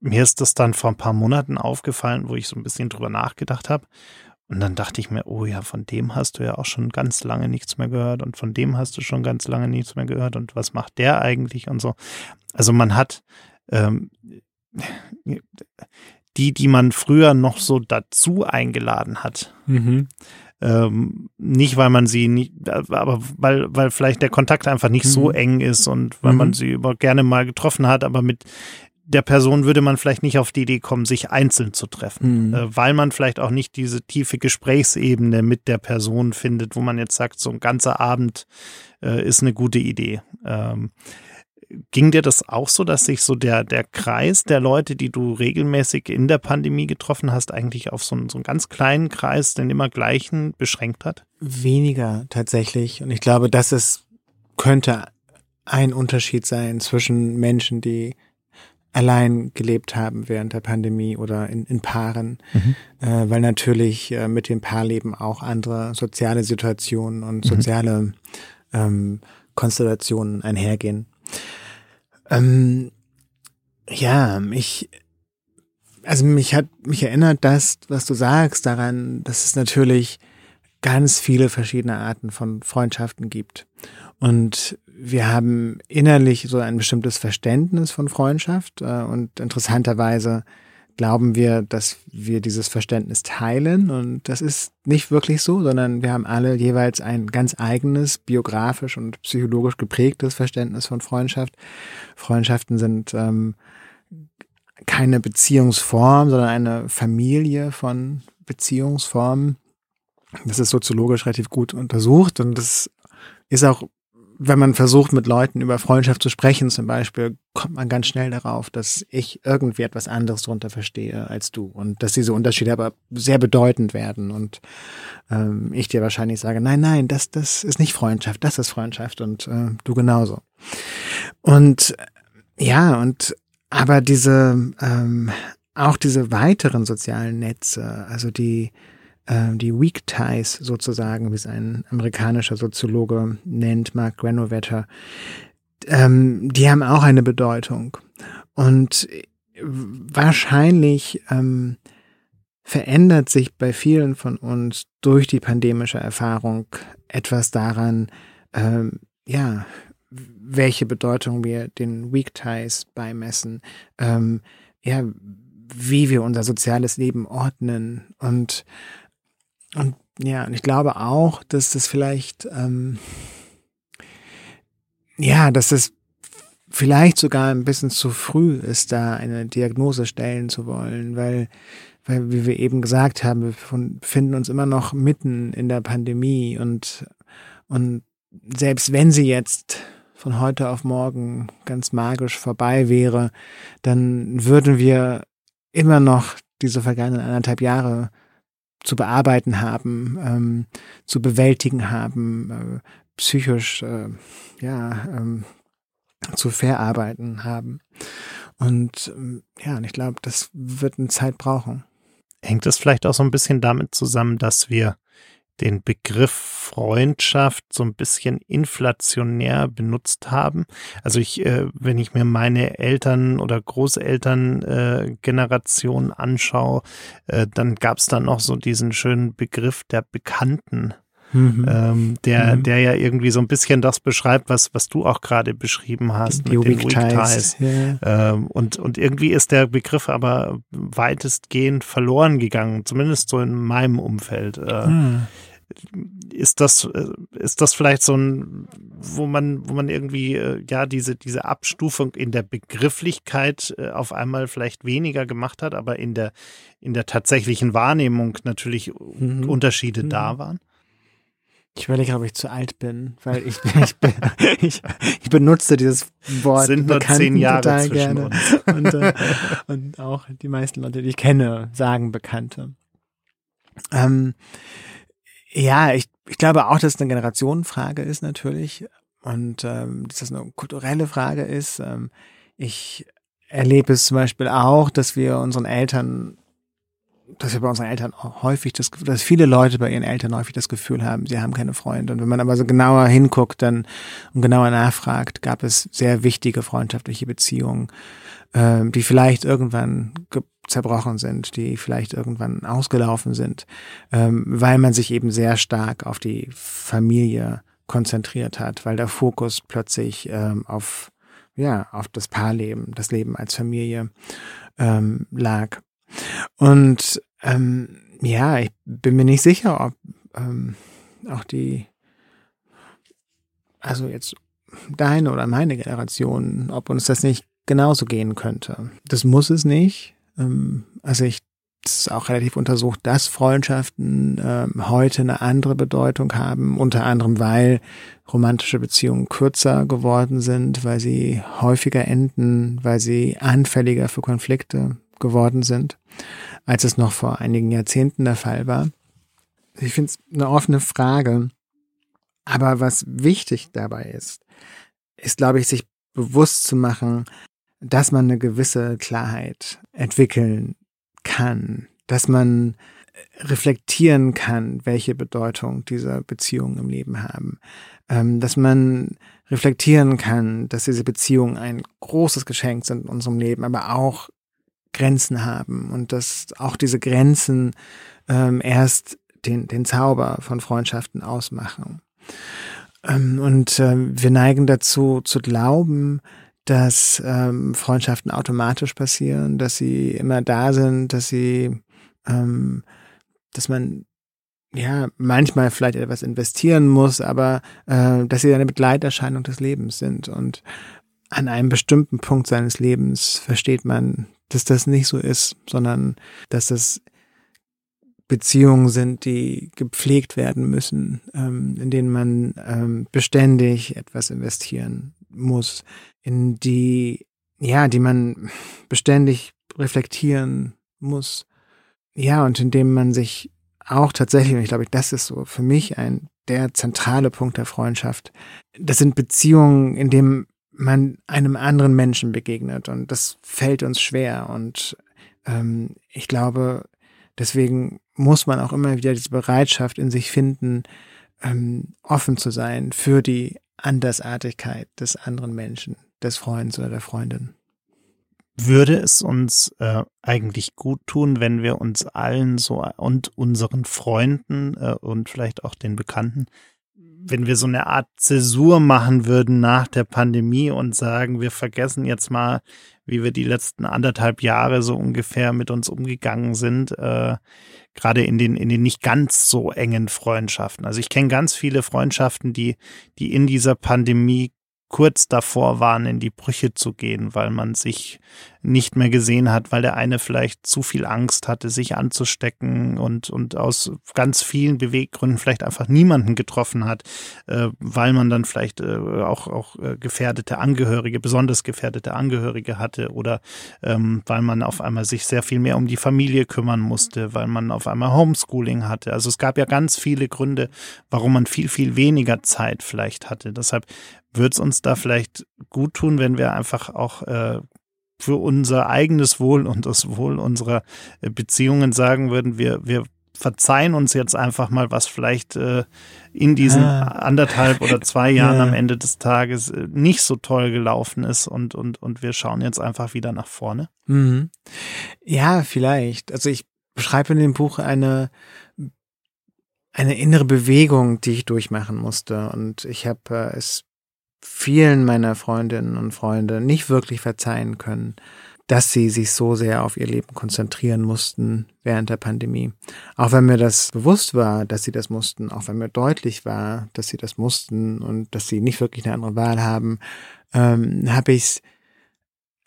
mir ist das dann vor ein paar Monaten aufgefallen, wo ich so ein bisschen drüber nachgedacht habe. Und dann dachte ich mir, oh ja, von dem hast du ja auch schon ganz lange nichts mehr gehört und von dem hast du schon ganz lange nichts mehr gehört und was macht der eigentlich und so. Also man hat ähm, die, die man früher noch so dazu eingeladen hat. Mhm. Ähm, nicht, weil man sie nicht, aber weil, weil vielleicht der Kontakt einfach nicht mhm. so eng ist und weil mhm. man sie über gerne mal getroffen hat, aber mit der Person würde man vielleicht nicht auf die Idee kommen, sich einzeln zu treffen, mhm. äh, weil man vielleicht auch nicht diese tiefe Gesprächsebene mit der Person findet, wo man jetzt sagt, so ein ganzer Abend äh, ist eine gute Idee. Ähm, ging dir das auch so, dass sich so der, der Kreis der Leute, die du regelmäßig in der Pandemie getroffen hast, eigentlich auf so einen, so einen ganz kleinen Kreis, den immer gleichen, beschränkt hat? Weniger tatsächlich. Und ich glaube, das ist, könnte ein Unterschied sein zwischen Menschen, die allein gelebt haben während der Pandemie oder in, in Paaren, mhm. äh, weil natürlich äh, mit dem Paarleben auch andere soziale Situationen und mhm. soziale mhm. ähm, Konstellationen einhergehen. Ähm, ja, ich, also mich hat, mich erinnert das, was du sagst, daran, dass es natürlich ganz viele verschiedene Arten von Freundschaften gibt. Und wir haben innerlich so ein bestimmtes Verständnis von Freundschaft äh, und interessanterweise glauben wir, dass wir dieses Verständnis teilen und das ist nicht wirklich so, sondern wir haben alle jeweils ein ganz eigenes, biografisch und psychologisch geprägtes Verständnis von Freundschaft. Freundschaften sind ähm, keine Beziehungsform, sondern eine Familie von Beziehungsformen. Das ist soziologisch relativ gut untersucht und das ist auch wenn man versucht, mit Leuten über Freundschaft zu sprechen, zum Beispiel, kommt man ganz schnell darauf, dass ich irgendwie etwas anderes darunter verstehe als du und dass diese Unterschiede aber sehr bedeutend werden und ähm, ich dir wahrscheinlich sage, nein, nein, das, das ist nicht Freundschaft, das ist Freundschaft und äh, du genauso. Und ja, und aber diese, ähm, auch diese weiteren sozialen Netze, also die, äh, die Weak Ties sozusagen, wie es ein amerikanischer Soziologe nennt, Mark Granovetter, ähm, die haben auch eine Bedeutung. Und wahrscheinlich ähm, verändert sich bei vielen von uns durch die pandemische Erfahrung etwas daran, ähm, ja, welche Bedeutung wir den Weak Ties beimessen, ähm, ja, wie wir unser soziales Leben ordnen und und ja, und ich glaube auch, dass das vielleicht, ähm, ja, dass das vielleicht sogar ein bisschen zu früh ist, da eine Diagnose stellen zu wollen, weil, weil, wie wir eben gesagt haben, wir befinden uns immer noch mitten in der Pandemie und, und selbst wenn sie jetzt von heute auf morgen ganz magisch vorbei wäre, dann würden wir immer noch diese vergangenen anderthalb Jahre zu bearbeiten haben, ähm, zu bewältigen haben, äh, psychisch äh, ja ähm, zu verarbeiten haben. Und ähm, ja, und ich glaube, das wird eine Zeit brauchen. Hängt es vielleicht auch so ein bisschen damit zusammen, dass wir den Begriff Freundschaft so ein bisschen inflationär benutzt haben. Also ich, äh, wenn ich mir meine Eltern oder Großeltern äh, Generation anschaue, äh, dann gab es da noch so diesen schönen Begriff der Bekannten. Mhm. Ähm, der, mhm. der ja irgendwie so ein bisschen das beschreibt, was, was du auch gerade beschrieben hast Die mit den Weak Ties. Yeah. Ähm, und, und irgendwie ist der Begriff aber weitestgehend verloren gegangen, zumindest so in meinem Umfeld. Äh, mhm ist das, äh, ist das vielleicht so ein, wo man, wo man irgendwie, äh, ja, diese, diese Abstufung in der Begrifflichkeit äh, auf einmal vielleicht weniger gemacht hat, aber in der, in der tatsächlichen Wahrnehmung natürlich mhm. Unterschiede mhm. da waren? Ich überlege, ob ich zu alt bin, weil ich, ich, ich, ich benutze dieses Wort Sind nur zehn Jahre total gerne. Und, äh, und auch die meisten Leute, die ich kenne, sagen Bekannte. Ähm, ja, ich, ich glaube auch, dass es eine Generationenfrage ist natürlich und ähm, dass das eine kulturelle Frage ist. Ähm, ich erlebe es zum Beispiel auch, dass wir unseren Eltern dass wir bei unseren Eltern häufig das, dass viele Leute bei ihren Eltern häufig das Gefühl haben, sie haben keine Freunde. Und wenn man aber so genauer hinguckt dann und genauer nachfragt, gab es sehr wichtige freundschaftliche Beziehungen, äh, die vielleicht irgendwann zerbrochen sind, die vielleicht irgendwann ausgelaufen sind, ähm, weil man sich eben sehr stark auf die Familie konzentriert hat, weil der Fokus plötzlich ähm, auf ja auf das Paarleben, das Leben als Familie ähm, lag. Und ähm, ja, ich bin mir nicht sicher, ob ähm, auch die, also jetzt deine oder meine Generation, ob uns das nicht genauso gehen könnte. Das muss es nicht. Ähm, also ich es ist auch relativ untersucht, dass Freundschaften äh, heute eine andere Bedeutung haben, unter anderem weil romantische Beziehungen kürzer geworden sind, weil sie häufiger enden, weil sie anfälliger für Konflikte geworden sind, als es noch vor einigen Jahrzehnten der Fall war. Ich finde es eine offene Frage. Aber was wichtig dabei ist, ist, glaube ich, sich bewusst zu machen, dass man eine gewisse Klarheit entwickeln kann, dass man reflektieren kann, welche Bedeutung diese Beziehungen im Leben haben, ähm, dass man reflektieren kann, dass diese Beziehungen ein großes Geschenk sind in unserem Leben, aber auch Grenzen haben und dass auch diese Grenzen ähm, erst den, den Zauber von Freundschaften ausmachen. Ähm, und äh, wir neigen dazu zu glauben, dass ähm, Freundschaften automatisch passieren, dass sie immer da sind, dass sie, ähm, dass man ja manchmal vielleicht etwas investieren muss, aber äh, dass sie eine Begleiterscheinung des Lebens sind. Und an einem bestimmten Punkt seines Lebens versteht man dass das nicht so ist, sondern dass das Beziehungen sind, die gepflegt werden müssen, ähm, in denen man ähm, beständig etwas investieren muss, in die, ja, die man beständig reflektieren muss. Ja, und in dem man sich auch tatsächlich, und ich glaube, das ist so für mich ein der zentrale Punkt der Freundschaft. Das sind Beziehungen, in denen man einem anderen Menschen begegnet und das fällt uns schwer und ähm, ich glaube, deswegen muss man auch immer wieder diese Bereitschaft in sich finden, ähm, offen zu sein für die Andersartigkeit des anderen Menschen, des Freundes oder der Freundin. Würde es uns äh, eigentlich gut tun, wenn wir uns allen so und unseren Freunden äh, und vielleicht auch den Bekannten wenn wir so eine Art Zäsur machen würden nach der Pandemie und sagen, wir vergessen jetzt mal, wie wir die letzten anderthalb Jahre so ungefähr mit uns umgegangen sind, äh, gerade in den in den nicht ganz so engen Freundschaften. Also ich kenne ganz viele Freundschaften, die die in dieser Pandemie kurz davor waren, in die Brüche zu gehen, weil man sich nicht mehr gesehen hat, weil der eine vielleicht zu viel Angst hatte, sich anzustecken und, und aus ganz vielen Beweggründen vielleicht einfach niemanden getroffen hat, äh, weil man dann vielleicht äh, auch, auch äh, gefährdete Angehörige, besonders gefährdete Angehörige hatte oder ähm, weil man auf einmal sich sehr viel mehr um die Familie kümmern musste, weil man auf einmal Homeschooling hatte. Also es gab ja ganz viele Gründe, warum man viel, viel weniger Zeit vielleicht hatte. Deshalb würde es uns da vielleicht gut tun, wenn wir einfach auch äh, für unser eigenes Wohl und das Wohl unserer äh, Beziehungen sagen würden, wir, wir verzeihen uns jetzt einfach mal, was vielleicht äh, in diesen ah. anderthalb oder zwei Jahren ja. am Ende des Tages äh, nicht so toll gelaufen ist und, und, und wir schauen jetzt einfach wieder nach vorne. Mhm. Ja, vielleicht. Also ich beschreibe in dem Buch eine eine innere Bewegung, die ich durchmachen musste und ich habe äh, es vielen meiner Freundinnen und Freunde nicht wirklich verzeihen können, dass sie sich so sehr auf ihr Leben konzentrieren mussten während der Pandemie. Auch wenn mir das bewusst war, dass sie das mussten, auch wenn mir deutlich war, dass sie das mussten und dass sie nicht wirklich eine andere Wahl haben, ähm, habe ich es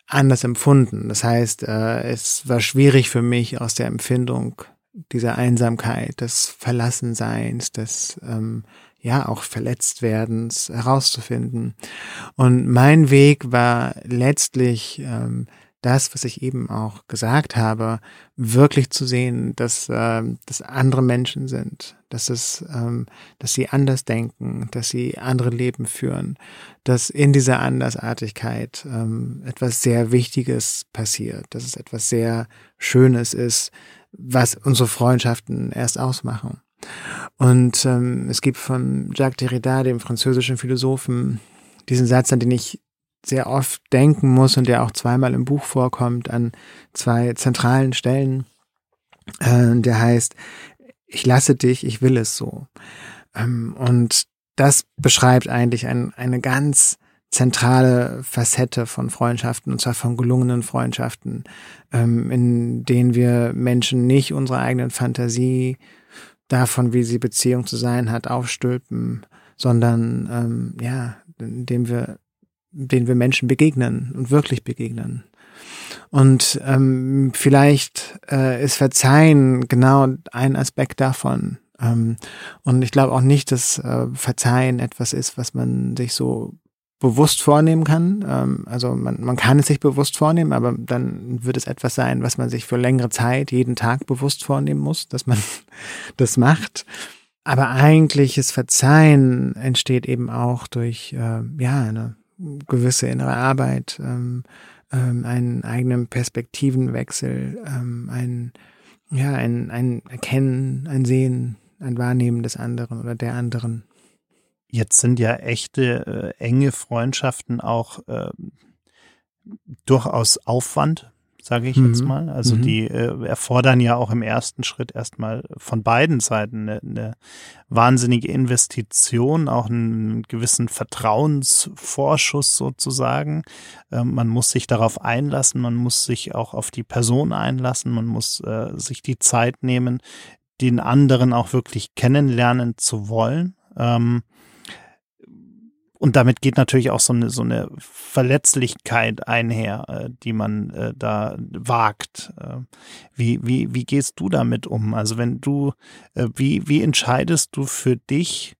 anders empfunden. Das heißt, äh, es war schwierig für mich aus der Empfindung dieser Einsamkeit, des Verlassenseins, des ähm, ja auch verletzt werdens herauszufinden. Und mein Weg war letztlich ähm, das, was ich eben auch gesagt habe, wirklich zu sehen, dass, äh, dass andere Menschen sind, dass es, ähm, dass sie anders denken, dass sie andere Leben führen, dass in dieser Andersartigkeit ähm, etwas sehr Wichtiges passiert, dass es etwas sehr Schönes ist, was unsere Freundschaften erst ausmachen. Und ähm, es gibt von Jacques Derrida, dem französischen Philosophen, diesen Satz, an den ich sehr oft denken muss und der auch zweimal im Buch vorkommt, an zwei zentralen Stellen. Äh, der heißt, ich lasse dich, ich will es so. Ähm, und das beschreibt eigentlich ein, eine ganz zentrale Facette von Freundschaften, und zwar von gelungenen Freundschaften, ähm, in denen wir Menschen nicht unsere eigenen Fantasie davon, wie sie Beziehung zu sein hat, aufstülpen, sondern ähm, ja, indem wir, denen wir Menschen begegnen und wirklich begegnen. Und ähm, vielleicht äh, ist Verzeihen genau ein Aspekt davon. Ähm, und ich glaube auch nicht, dass äh, Verzeihen etwas ist, was man sich so bewusst vornehmen kann. Ähm, also man, man kann es sich bewusst vornehmen, aber dann wird es etwas sein, was man sich für längere Zeit jeden Tag bewusst vornehmen muss, dass man das macht. Aber eigentliches Verzeihen entsteht eben auch durch äh, ja eine gewisse innere Arbeit, ähm, ähm, einen eigenen Perspektivenwechsel, ähm, ein ja ein, ein Erkennen, ein Sehen, ein Wahrnehmen des anderen oder der anderen. Jetzt sind ja echte äh, enge Freundschaften auch äh, durchaus Aufwand, sage ich mhm. jetzt mal. Also mhm. die äh, erfordern ja auch im ersten Schritt erstmal von beiden Seiten eine, eine wahnsinnige Investition, auch einen gewissen Vertrauensvorschuss sozusagen. Ähm, man muss sich darauf einlassen, man muss sich auch auf die Person einlassen, man muss äh, sich die Zeit nehmen, den anderen auch wirklich kennenlernen zu wollen. Ähm, und damit geht natürlich auch so eine, so eine Verletzlichkeit einher, äh, die man äh, da wagt. Äh, wie, wie, wie gehst du damit um? Also wenn du, äh, wie, wie entscheidest du für dich,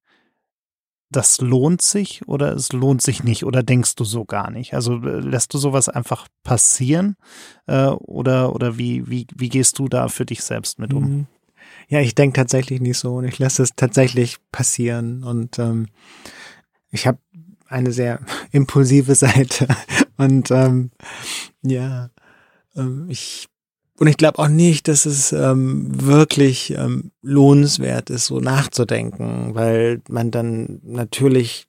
das lohnt sich oder es lohnt sich nicht oder denkst du so gar nicht? Also äh, lässt du sowas einfach passieren äh, oder, oder wie, wie, wie gehst du da für dich selbst mit um? Mhm. Ja, ich denke tatsächlich nicht so und ich lasse es tatsächlich passieren und ähm, ich habe eine sehr impulsive Seite. Und ähm, ja, ähm, ich und ich glaube auch nicht, dass es ähm, wirklich ähm, lohnenswert ist, so nachzudenken, weil man dann natürlich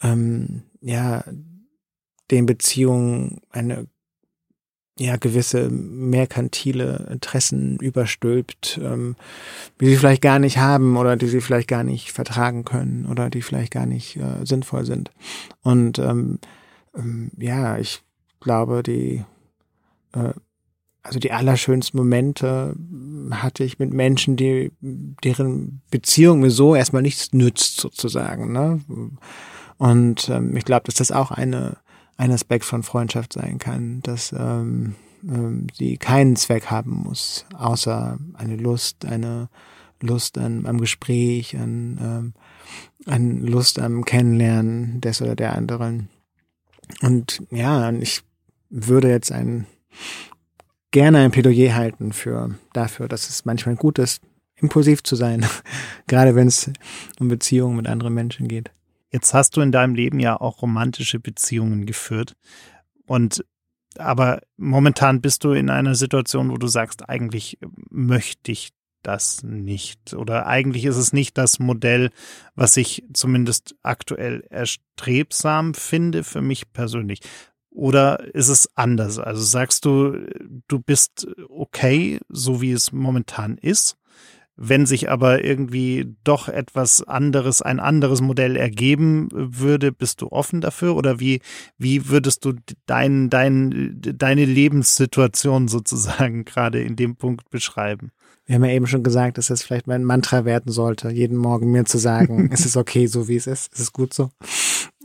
ähm, ja den Beziehungen eine ja gewisse merkantile Interessen überstülpt, ähm, die sie vielleicht gar nicht haben oder die sie vielleicht gar nicht vertragen können oder die vielleicht gar nicht äh, sinnvoll sind. Und ähm, ähm, ja, ich glaube, die äh, also die allerschönsten Momente hatte ich mit Menschen, die deren Beziehung mir so erstmal nichts nützt sozusagen. Ne? Und ähm, ich glaube, dass das auch eine ein Aspekt von Freundschaft sein kann, dass ähm, ähm, sie keinen Zweck haben muss, außer eine Lust, eine Lust an, am Gespräch, an, ähm, an Lust am Kennenlernen des oder der anderen. Und ja, ich würde jetzt ein gerne ein Plädoyer halten für dafür, dass es manchmal gut ist, impulsiv zu sein, gerade wenn es um Beziehungen mit anderen Menschen geht. Jetzt hast du in deinem Leben ja auch romantische Beziehungen geführt. Und aber momentan bist du in einer Situation, wo du sagst, eigentlich möchte ich das nicht. Oder eigentlich ist es nicht das Modell, was ich zumindest aktuell erstrebsam finde für mich persönlich. Oder ist es anders? Also sagst du, du bist okay, so wie es momentan ist? Wenn sich aber irgendwie doch etwas anderes, ein anderes Modell ergeben würde, bist du offen dafür? Oder wie, wie würdest du dein, dein, deine Lebenssituation sozusagen gerade in dem Punkt beschreiben? Wir haben ja eben schon gesagt, dass es vielleicht mein Mantra werden sollte, jeden Morgen mir zu sagen, es ist okay, so wie es ist, es ist gut so.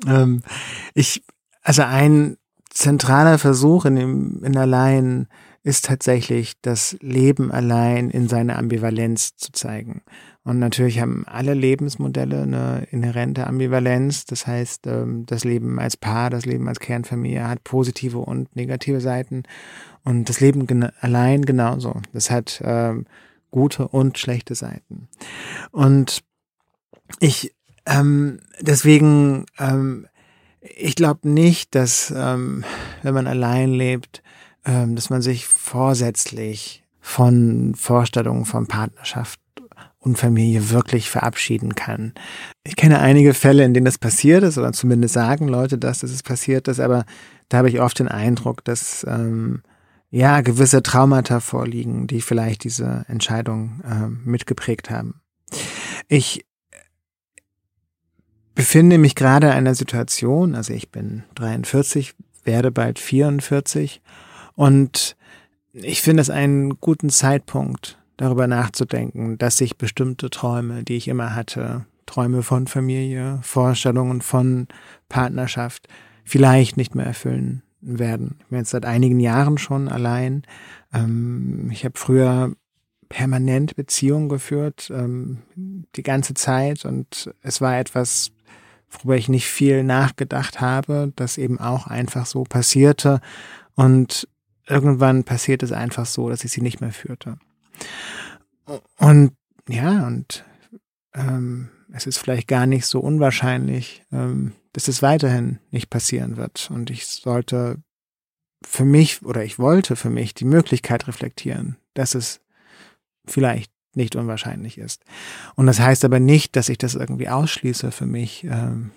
Ähm, ich, also ein zentraler Versuch in dem, in allein ist tatsächlich das Leben allein in seiner Ambivalenz zu zeigen. Und natürlich haben alle Lebensmodelle eine inhärente Ambivalenz. Das heißt, ähm, das Leben als Paar, das Leben als Kernfamilie hat positive und negative Seiten. Und das Leben allein genauso. Das hat ähm, gute und schlechte Seiten. Und ich ähm, deswegen, ähm, ich glaube nicht, dass ähm, wenn man allein lebt, ähm, dass man sich vorsätzlich von Vorstellungen von Partnerschaft und Familie wirklich verabschieden kann. Ich kenne einige Fälle, in denen das passiert ist, oder zumindest sagen Leute das, dass es passiert ist, aber da habe ich oft den Eindruck, dass ähm, ja gewisse Traumata vorliegen, die vielleicht diese Entscheidung äh, mitgeprägt haben. Ich befinde mich gerade in einer Situation, also ich bin 43, werde bald 44 und ich finde es einen guten Zeitpunkt, darüber nachzudenken, dass sich bestimmte Träume, die ich immer hatte, Träume von Familie, Vorstellungen von Partnerschaft, vielleicht nicht mehr erfüllen werden. Ich bin jetzt seit einigen Jahren schon allein. Ähm, ich habe früher permanent Beziehungen geführt, ähm, die ganze Zeit und es war etwas, worüber ich nicht viel nachgedacht habe, das eben auch einfach so passierte und irgendwann passiert es einfach so, dass ich sie nicht mehr führte. Und ja, und ähm, es ist vielleicht gar nicht so unwahrscheinlich, ähm, dass es weiterhin nicht passieren wird. Und ich sollte für mich oder ich wollte für mich die Möglichkeit reflektieren, dass es vielleicht nicht unwahrscheinlich ist. Und das heißt aber nicht, dass ich das irgendwie ausschließe für mich, ähm,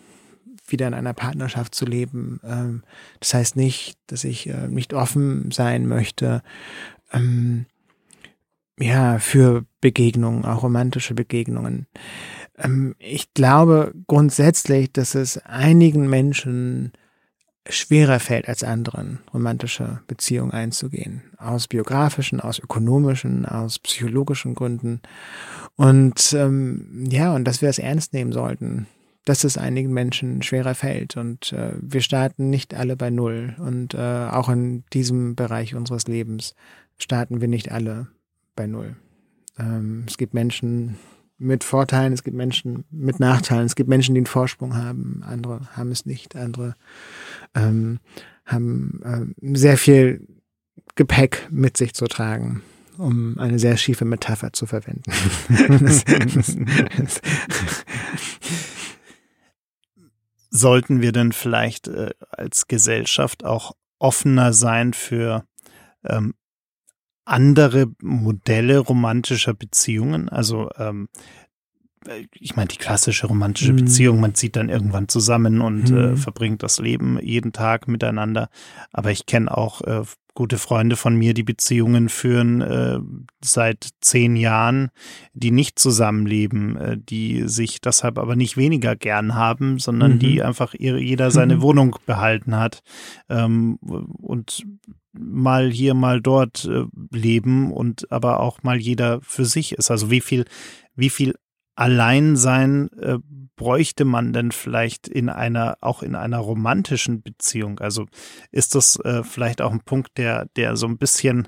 wieder in einer Partnerschaft zu leben. Ähm, das heißt nicht, dass ich äh, nicht offen sein möchte, ähm, ja, für Begegnungen, auch romantische Begegnungen. Ähm, ich glaube grundsätzlich, dass es einigen Menschen schwerer fällt als anderen, romantische Beziehungen einzugehen. Aus biografischen, aus ökonomischen, aus psychologischen Gründen. Und ähm, ja, und dass wir es ernst nehmen sollten, dass es einigen Menschen schwerer fällt. Und äh, wir starten nicht alle bei Null. Und äh, auch in diesem Bereich unseres Lebens starten wir nicht alle bei Null. Ähm, es gibt Menschen mit Vorteilen, es gibt Menschen mit Nachteilen, es gibt Menschen, die einen Vorsprung haben, andere haben es nicht, andere ähm, haben äh, sehr viel Gepäck mit sich zu tragen, um eine sehr schiefe Metapher zu verwenden. das, das, das, Sollten wir denn vielleicht äh, als Gesellschaft auch offener sein für ähm, andere Modelle romantischer Beziehungen. Also ähm, ich meine, die klassische romantische mhm. Beziehung, man zieht dann irgendwann zusammen und äh, mhm. äh, verbringt das Leben jeden Tag miteinander. Aber ich kenne auch äh, gute Freunde von mir, die Beziehungen führen äh, seit zehn Jahren, die nicht zusammenleben, äh, die sich deshalb aber nicht weniger gern haben, sondern mhm. die einfach ihre, jeder seine mhm. Wohnung behalten hat ähm, und mal hier, mal dort äh, leben und aber auch mal jeder für sich ist. Also wie viel, wie viel Alleinsein äh, bräuchte man denn vielleicht in einer, auch in einer romantischen Beziehung? Also ist das äh, vielleicht auch ein Punkt, der, der so ein bisschen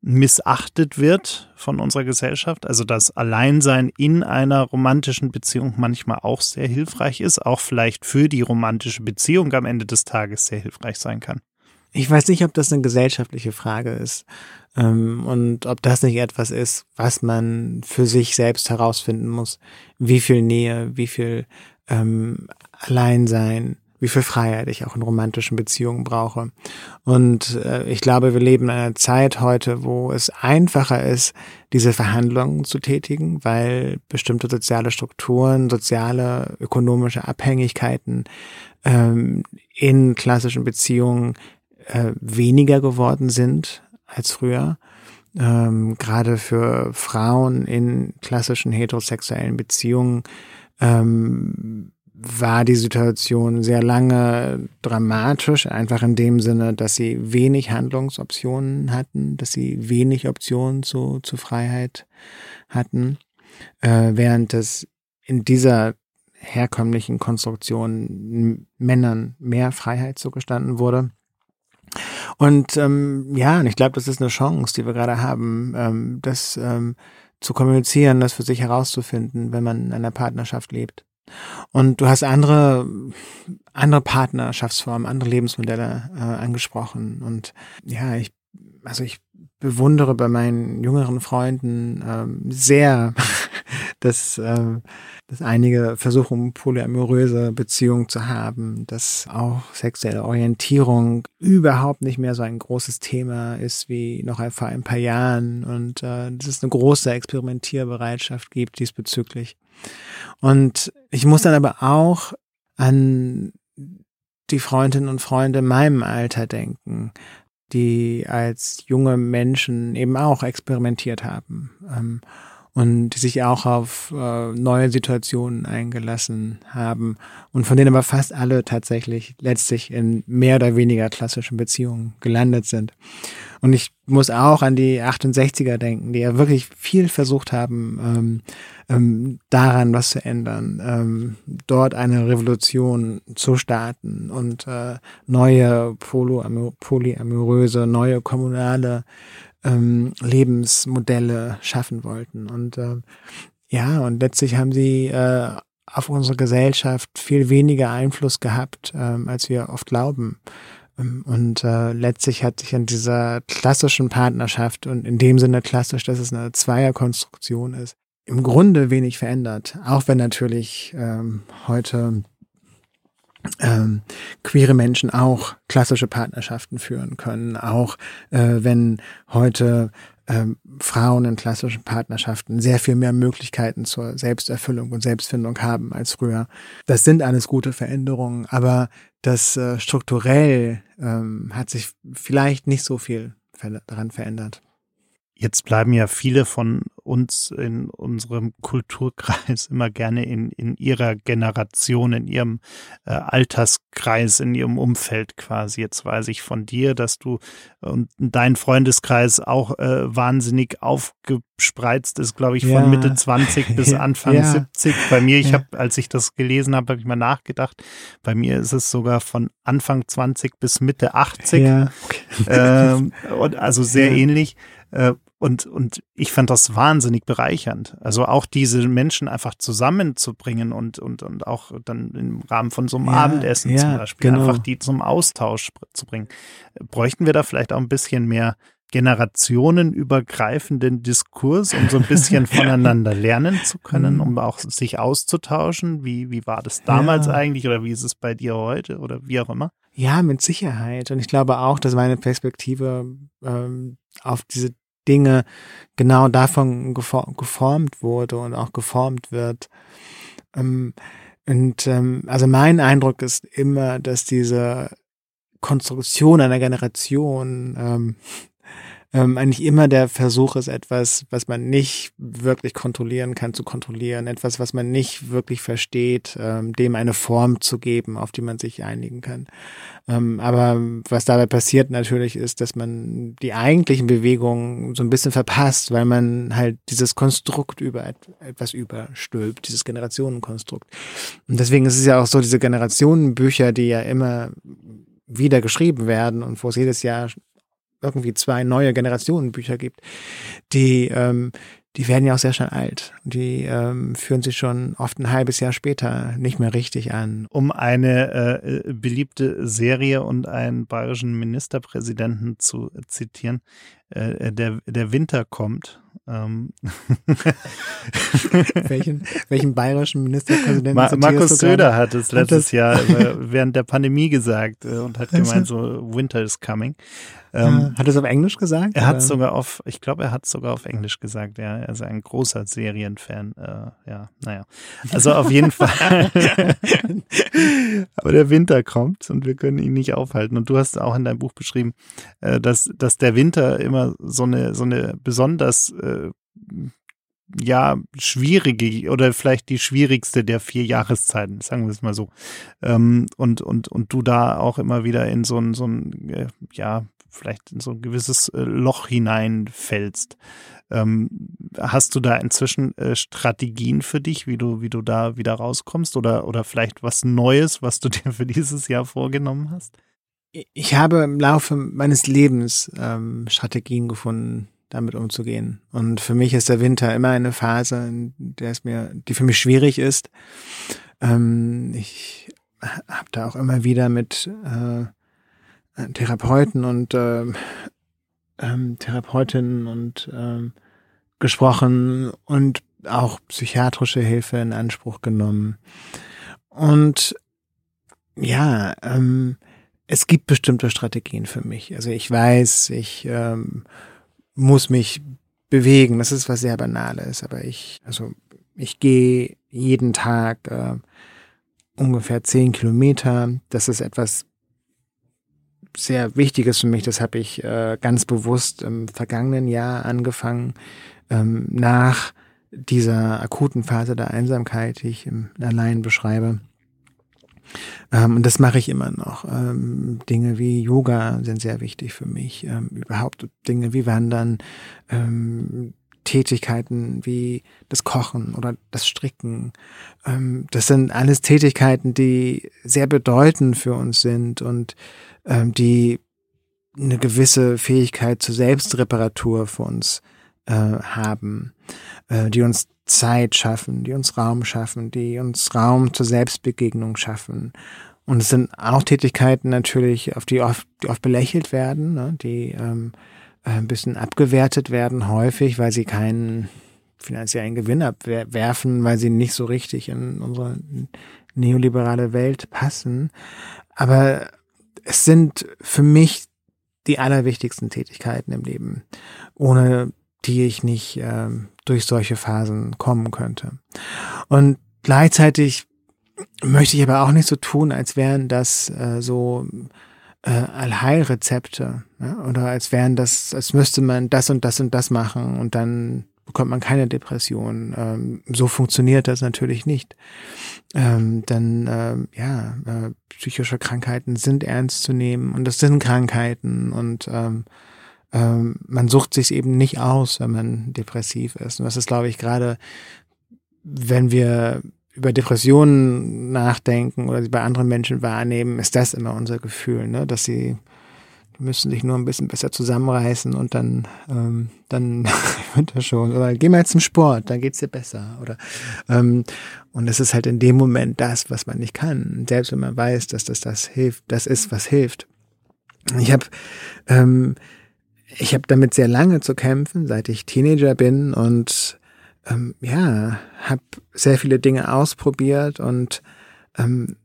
missachtet wird von unserer Gesellschaft? Also dass Alleinsein in einer romantischen Beziehung manchmal auch sehr hilfreich ist, auch vielleicht für die romantische Beziehung am Ende des Tages sehr hilfreich sein kann. Ich weiß nicht, ob das eine gesellschaftliche Frage ist ähm, und ob das nicht etwas ist, was man für sich selbst herausfinden muss. Wie viel Nähe, wie viel ähm, Alleinsein, wie viel Freiheit ich auch in romantischen Beziehungen brauche. Und äh, ich glaube, wir leben in einer Zeit heute, wo es einfacher ist, diese Verhandlungen zu tätigen, weil bestimmte soziale Strukturen, soziale, ökonomische Abhängigkeiten ähm, in klassischen Beziehungen äh, weniger geworden sind als früher. Ähm, Gerade für Frauen in klassischen heterosexuellen Beziehungen ähm, war die Situation sehr lange dramatisch, einfach in dem Sinne, dass sie wenig Handlungsoptionen hatten, dass sie wenig Optionen zu, zu Freiheit hatten, äh, während es in dieser herkömmlichen Konstruktion Männern mehr Freiheit zugestanden wurde. Und ähm, ja, und ich glaube, das ist eine Chance, die wir gerade haben, ähm, dass ähm, zu kommunizieren, das für sich herauszufinden, wenn man in einer Partnerschaft lebt. Und du hast andere, andere Partnerschaftsformen, andere Lebensmodelle äh, angesprochen. Und ja, ich, also ich bewundere bei meinen jüngeren Freunden ähm, sehr, dass, äh, dass einige versuchen, polyamoröse Beziehungen zu haben, dass auch sexuelle Orientierung überhaupt nicht mehr so ein großes Thema ist wie noch vor ein paar Jahren und äh, dass es eine große Experimentierbereitschaft gibt diesbezüglich. Und ich muss dann aber auch an die Freundinnen und Freunde in meinem Alter denken, die als junge Menschen eben auch experimentiert haben ähm, und die sich auch auf äh, neue Situationen eingelassen haben und von denen aber fast alle tatsächlich letztlich in mehr oder weniger klassischen Beziehungen gelandet sind. Und ich muss auch an die 68er denken, die ja wirklich viel versucht haben, ähm, ähm, daran was zu ändern, ähm, dort eine Revolution zu starten und äh, neue polyamoröse, neue kommunale ähm, Lebensmodelle schaffen wollten. Und äh, ja, und letztlich haben sie äh, auf unsere Gesellschaft viel weniger Einfluss gehabt, ähm, als wir oft glauben. Ähm, und äh, letztlich hat sich an dieser klassischen Partnerschaft und in dem Sinne klassisch, dass es eine Zweierkonstruktion ist, im Grunde wenig verändert. Auch wenn natürlich ähm, heute ähm, queere Menschen auch klassische Partnerschaften führen können, auch äh, wenn heute ähm, Frauen in klassischen Partnerschaften sehr viel mehr Möglichkeiten zur Selbsterfüllung und Selbstfindung haben als früher. Das sind alles gute Veränderungen, aber das äh, strukturell ähm, hat sich vielleicht nicht so viel daran verändert. Jetzt bleiben ja viele von uns in unserem Kulturkreis immer gerne in, in ihrer Generation, in ihrem äh, Alterskreis, in ihrem Umfeld quasi. Jetzt weiß ich von dir, dass du und dein Freundeskreis auch äh, wahnsinnig aufgespreizt ist, glaube ich, von ja. Mitte 20 bis Anfang ja. 70. Bei mir, ich ja. habe, als ich das gelesen habe, habe ich mal nachgedacht, bei mir ist es sogar von Anfang 20 bis Mitte 80. Ja. Okay. Ähm, und also sehr ähnlich. Äh, und, und ich fand das wahnsinnig bereichernd. Also auch diese Menschen einfach zusammenzubringen und, und, und auch dann im Rahmen von so einem ja, Abendessen ja, zum Beispiel, genau. einfach die zum Austausch zu bringen. Bräuchten wir da vielleicht auch ein bisschen mehr generationenübergreifenden Diskurs, um so ein bisschen voneinander lernen zu können, um auch sich auszutauschen? Wie, wie war das damals ja. eigentlich oder wie ist es bei dir heute oder wie auch immer? Ja, mit Sicherheit. Und ich glaube auch, dass meine Perspektive ähm, auf diese Dinge genau davon geformt wurde und auch geformt wird. Ähm, und ähm, also mein Eindruck ist immer, dass diese Konstruktion einer Generation ähm, ähm, eigentlich immer der Versuch ist, etwas, was man nicht wirklich kontrollieren kann, zu kontrollieren, etwas, was man nicht wirklich versteht, ähm, dem eine Form zu geben, auf die man sich einigen kann. Ähm, aber was dabei passiert natürlich ist, dass man die eigentlichen Bewegungen so ein bisschen verpasst, weil man halt dieses Konstrukt über etwas überstülpt, dieses Generationenkonstrukt. Und deswegen ist es ja auch so, diese Generationenbücher, die ja immer wieder geschrieben werden und wo es jedes Jahr irgendwie zwei neue Generationen Bücher gibt, die, ähm, die werden ja auch sehr schnell alt. Die ähm, führen sich schon oft ein halbes Jahr später nicht mehr richtig an. Um eine äh, beliebte Serie und einen bayerischen Ministerpräsidenten zu zitieren, äh, der, der Winter kommt. Ähm. welchen, welchen bayerischen Ministerpräsidenten? Ma Markus Söder hat es letztes Jahr während der Pandemie gesagt äh, und hat gemeint, so Winter is coming. Ähm, hat er es auf Englisch gesagt? Er hat sogar auf, ich glaube, er hat sogar auf Englisch gesagt, ja. Er ist ein großer Serienfan. Äh, ja, naja. Also auf jeden Fall. Aber der Winter kommt und wir können ihn nicht aufhalten. Und du hast auch in deinem Buch beschrieben, äh, dass, dass der Winter immer so eine, so eine besonders äh, ja, schwierige oder vielleicht die schwierigste der vier Jahreszeiten, sagen wir es mal so. Ähm, und, und, und du da auch immer wieder in so ein, so ein, äh, ja, vielleicht in so ein gewisses äh, Loch hineinfällst. Ähm, hast du da inzwischen äh, Strategien für dich, wie du, wie du da wieder rauskommst oder, oder vielleicht was Neues, was du dir für dieses Jahr vorgenommen hast? Ich habe im Laufe meines Lebens ähm, Strategien gefunden, damit umzugehen. Und für mich ist der Winter immer eine Phase, in der es mir, die für mich schwierig ist. Ähm, ich habe da auch immer wieder mit äh, Therapeuten und äh, ähm, Therapeutinnen und ähm, gesprochen und auch psychiatrische Hilfe in Anspruch genommen. Und ja, ähm, es gibt bestimmte Strategien für mich. Also ich weiß, ich ähm, muss mich bewegen. Das ist was sehr Banales, aber ich, also ich gehe jeden Tag äh, ungefähr zehn Kilometer. Das ist etwas sehr Wichtiges für mich. Das habe ich äh, ganz bewusst im vergangenen Jahr angefangen, ähm, nach dieser akuten Phase der Einsamkeit, die ich im Allein beschreibe ähm, und das mache ich immer noch. Ähm, Dinge wie Yoga sind sehr wichtig für mich. Ähm, überhaupt Dinge wie Wandern, Tätigkeiten wie das Kochen oder das Stricken. Das sind alles Tätigkeiten, die sehr bedeutend für uns sind und die eine gewisse Fähigkeit zur Selbstreparatur für uns äh, haben, äh, die uns Zeit schaffen, die uns Raum schaffen, die uns Raum zur Selbstbegegnung schaffen. Und es sind auch Tätigkeiten natürlich, auf die oft, die oft belächelt werden, ne, die ähm, äh, ein bisschen abgewertet werden, häufig, weil sie keinen finanziellen Gewinn abwerfen, weil sie nicht so richtig in unsere neoliberale Welt passen. Aber es sind für mich die allerwichtigsten Tätigkeiten im Leben, ohne die ich nicht ähm, durch solche Phasen kommen könnte. Und gleichzeitig möchte ich aber auch nicht so tun, als wären das äh, so äh, Allheilrezepte ja? oder als wären das, als müsste man das und das und das machen und dann bekommt man keine Depression. Ähm, so funktioniert das natürlich nicht. Ähm, dann ähm, ja, äh, psychische Krankheiten sind ernst zu nehmen und das sind Krankheiten und ähm, ähm, man sucht sich eben nicht aus, wenn man depressiv ist. Und das ist, glaube ich, gerade, wenn wir über Depressionen nachdenken oder sie bei anderen Menschen wahrnehmen, ist das immer unser Gefühl, ne? dass sie müssen sich nur ein bisschen besser zusammenreißen und dann, ähm, dann wird das schon. Oder geh mal zum Sport, dann geht's dir besser. Oder ähm, und es ist halt in dem Moment das, was man nicht kann. Selbst wenn man weiß, dass das das hilft, das ist, was hilft. Ich habe ähm, ich habe damit sehr lange zu kämpfen, seit ich Teenager bin und ähm, ja, habe sehr viele Dinge ausprobiert und ähm,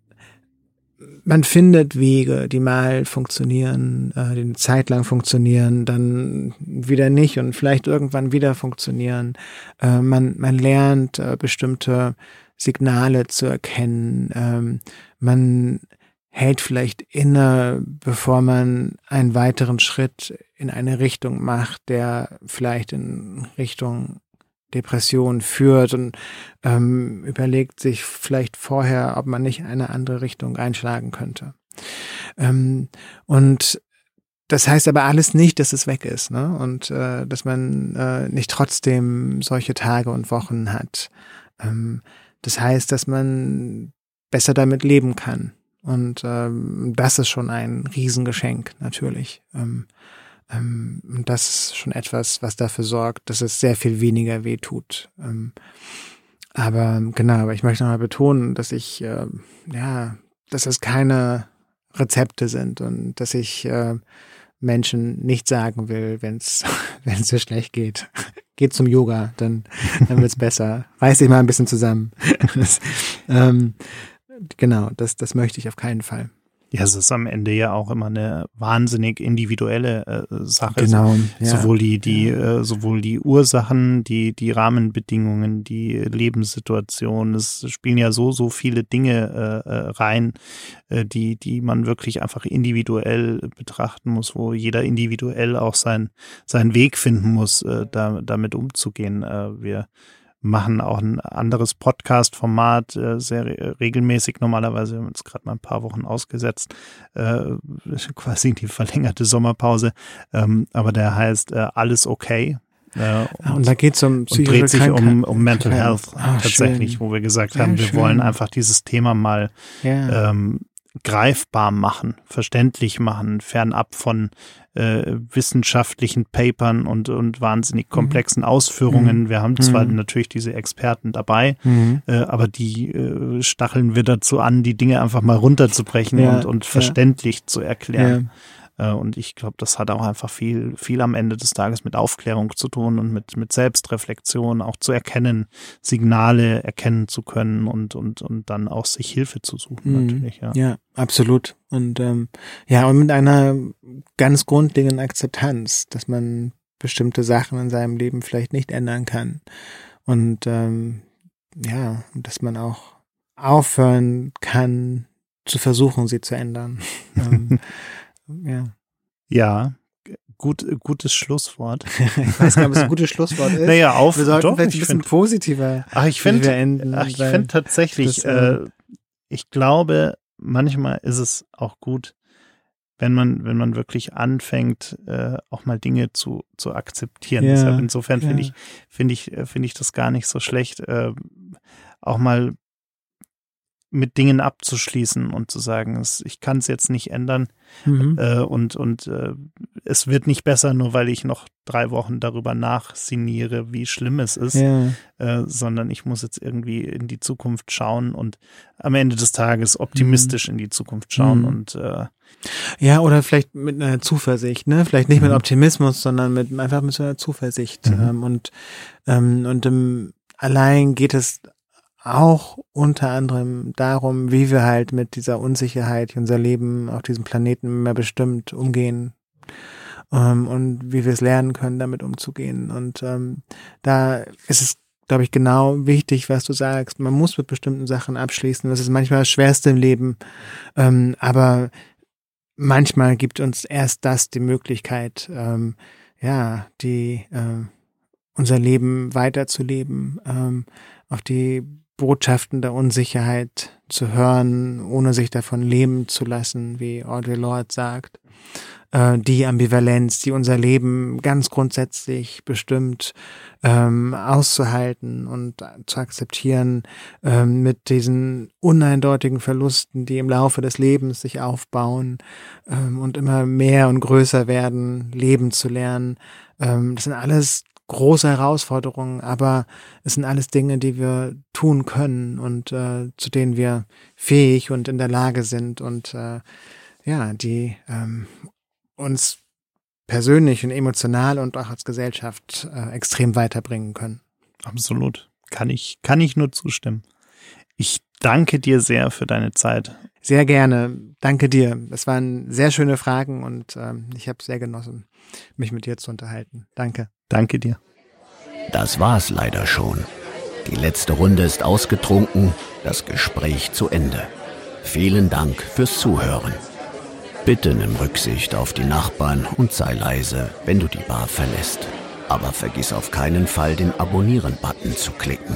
man findet Wege, die mal funktionieren, äh, die eine Zeit lang funktionieren, dann wieder nicht und vielleicht irgendwann wieder funktionieren. Äh, man, man lernt äh, bestimmte Signale zu erkennen. Ähm, man hält vielleicht inne, bevor man einen weiteren Schritt in eine Richtung macht, der vielleicht in Richtung Depression führt und ähm, überlegt sich vielleicht vorher, ob man nicht eine andere Richtung einschlagen könnte. Ähm, und das heißt aber alles nicht, dass es weg ist, ne? Und äh, dass man äh, nicht trotzdem solche Tage und Wochen hat. Ähm, das heißt, dass man besser damit leben kann. Und ähm, das ist schon ein Riesengeschenk, natürlich. Ähm, ähm, und das ist schon etwas, was dafür sorgt, dass es sehr viel weniger weh tut. Ähm, aber genau, aber ich möchte nochmal betonen, dass ich, äh, ja, dass es keine Rezepte sind und dass ich äh, Menschen nicht sagen will, wenn es wenn dir schlecht geht. Geht zum Yoga, dann, dann wird's besser. Reiß dich mal ein bisschen zusammen. ähm, genau, das, das möchte ich auf keinen Fall. Ja, es ist am Ende ja auch immer eine wahnsinnig individuelle äh, Sache. Genau. Ja. Sowohl die, die, äh, sowohl die Ursachen, die, die Rahmenbedingungen, die Lebenssituation. Es spielen ja so, so viele Dinge äh, äh, rein, äh, die, die man wirklich einfach individuell betrachten muss, wo jeder individuell auch sein, seinen Weg finden muss, äh, da, damit umzugehen. Äh, wir machen auch ein anderes Podcast-Format äh, sehr regelmäßig. Normalerweise haben wir uns gerade mal ein paar Wochen ausgesetzt, äh, quasi die verlängerte Sommerpause. Ähm, aber der heißt äh, Alles okay. Äh, und, und, da geht es um und dreht sich um, um Mental Health Ach, tatsächlich, schön. wo wir gesagt haben, ja, wir schön. wollen einfach dieses Thema mal ja. ähm, greifbar machen, verständlich machen, fernab von äh, wissenschaftlichen Papern und, und wahnsinnig komplexen mhm. Ausführungen. Mhm. Wir haben zwar mhm. natürlich diese Experten dabei, mhm. äh, aber die äh, stacheln wir dazu an, die Dinge einfach mal runterzubrechen ja, und, und verständlich ja. zu erklären. Ja. Äh, und ich glaube, das hat auch einfach viel, viel am Ende des Tages mit Aufklärung zu tun und mit, mit Selbstreflexion, auch zu erkennen, Signale erkennen zu können und, und, und dann auch sich Hilfe zu suchen, mhm. natürlich, ja. Ja, absolut. Und ähm, ja, und mit einer ganz grundlegenden Akzeptanz, dass man bestimmte Sachen in seinem Leben vielleicht nicht ändern kann. Und ähm, ja, dass man auch aufhören kann, zu versuchen, sie zu ändern. ähm, ja. Ja, gut, gutes Schlusswort. ich weiß gar nicht, ob es ein gutes Schlusswort ist. Naja, auf, Wir sollten doch, vielleicht ein bisschen find, positiver. Ach, ich finde, ach, ich finde tatsächlich, das, äh, ich glaube, manchmal ist es auch gut, wenn man, wenn man wirklich anfängt, äh, auch mal Dinge zu, zu akzeptieren. Ja, Deshalb insofern finde ja. ich, finde ich, äh, finde ich das gar nicht so schlecht, äh, auch mal mit Dingen abzuschließen und zu sagen, ich kann es jetzt nicht ändern mhm. äh, und, und äh, es wird nicht besser, nur weil ich noch drei Wochen darüber nachsiniere, wie schlimm es ist, ja. äh, sondern ich muss jetzt irgendwie in die Zukunft schauen und am Ende des Tages optimistisch mhm. in die Zukunft schauen mhm. und äh, ja, oder vielleicht mit einer Zuversicht, ne? Vielleicht nicht mit mhm. Optimismus, sondern mit einfach mit so einer Zuversicht. Mhm. Ähm, und ähm, und im, allein geht es auch unter anderem darum, wie wir halt mit dieser Unsicherheit, die unser Leben auf diesem Planeten mehr bestimmt umgehen ähm, und wie wir es lernen können, damit umzugehen. Und ähm, da ist es, glaube ich, genau wichtig, was du sagst. Man muss mit bestimmten Sachen abschließen. Das ist manchmal das Schwerste im Leben, ähm, aber manchmal gibt uns erst das die Möglichkeit, ähm, ja, die äh, unser Leben weiterzuleben, ähm, auf die Botschaften der Unsicherheit zu hören, ohne sich davon lähmen zu lassen, wie Audre Lorde sagt. Äh, die Ambivalenz, die unser Leben ganz grundsätzlich bestimmt, ähm, auszuhalten und zu akzeptieren, ähm, mit diesen uneindeutigen Verlusten, die im Laufe des Lebens sich aufbauen ähm, und immer mehr und größer werden, leben zu lernen. Ähm, das sind alles große Herausforderungen, aber es sind alles Dinge, die wir tun können und äh, zu denen wir fähig und in der Lage sind und äh, ja, die ähm, uns persönlich und emotional und auch als Gesellschaft äh, extrem weiterbringen können. Absolut. Kann ich, kann ich nur zustimmen. Ich danke dir sehr für deine Zeit. Sehr gerne. Danke dir. Es waren sehr schöne Fragen und ähm, ich habe sehr genossen, mich mit dir zu unterhalten. Danke. Danke dir. Das war's leider schon. Die letzte Runde ist ausgetrunken, das Gespräch zu Ende. Vielen Dank fürs Zuhören. Bitte nimm Rücksicht auf die Nachbarn und sei leise, wenn du die Bar verlässt. Aber vergiss auf keinen Fall, den Abonnieren-Button zu klicken.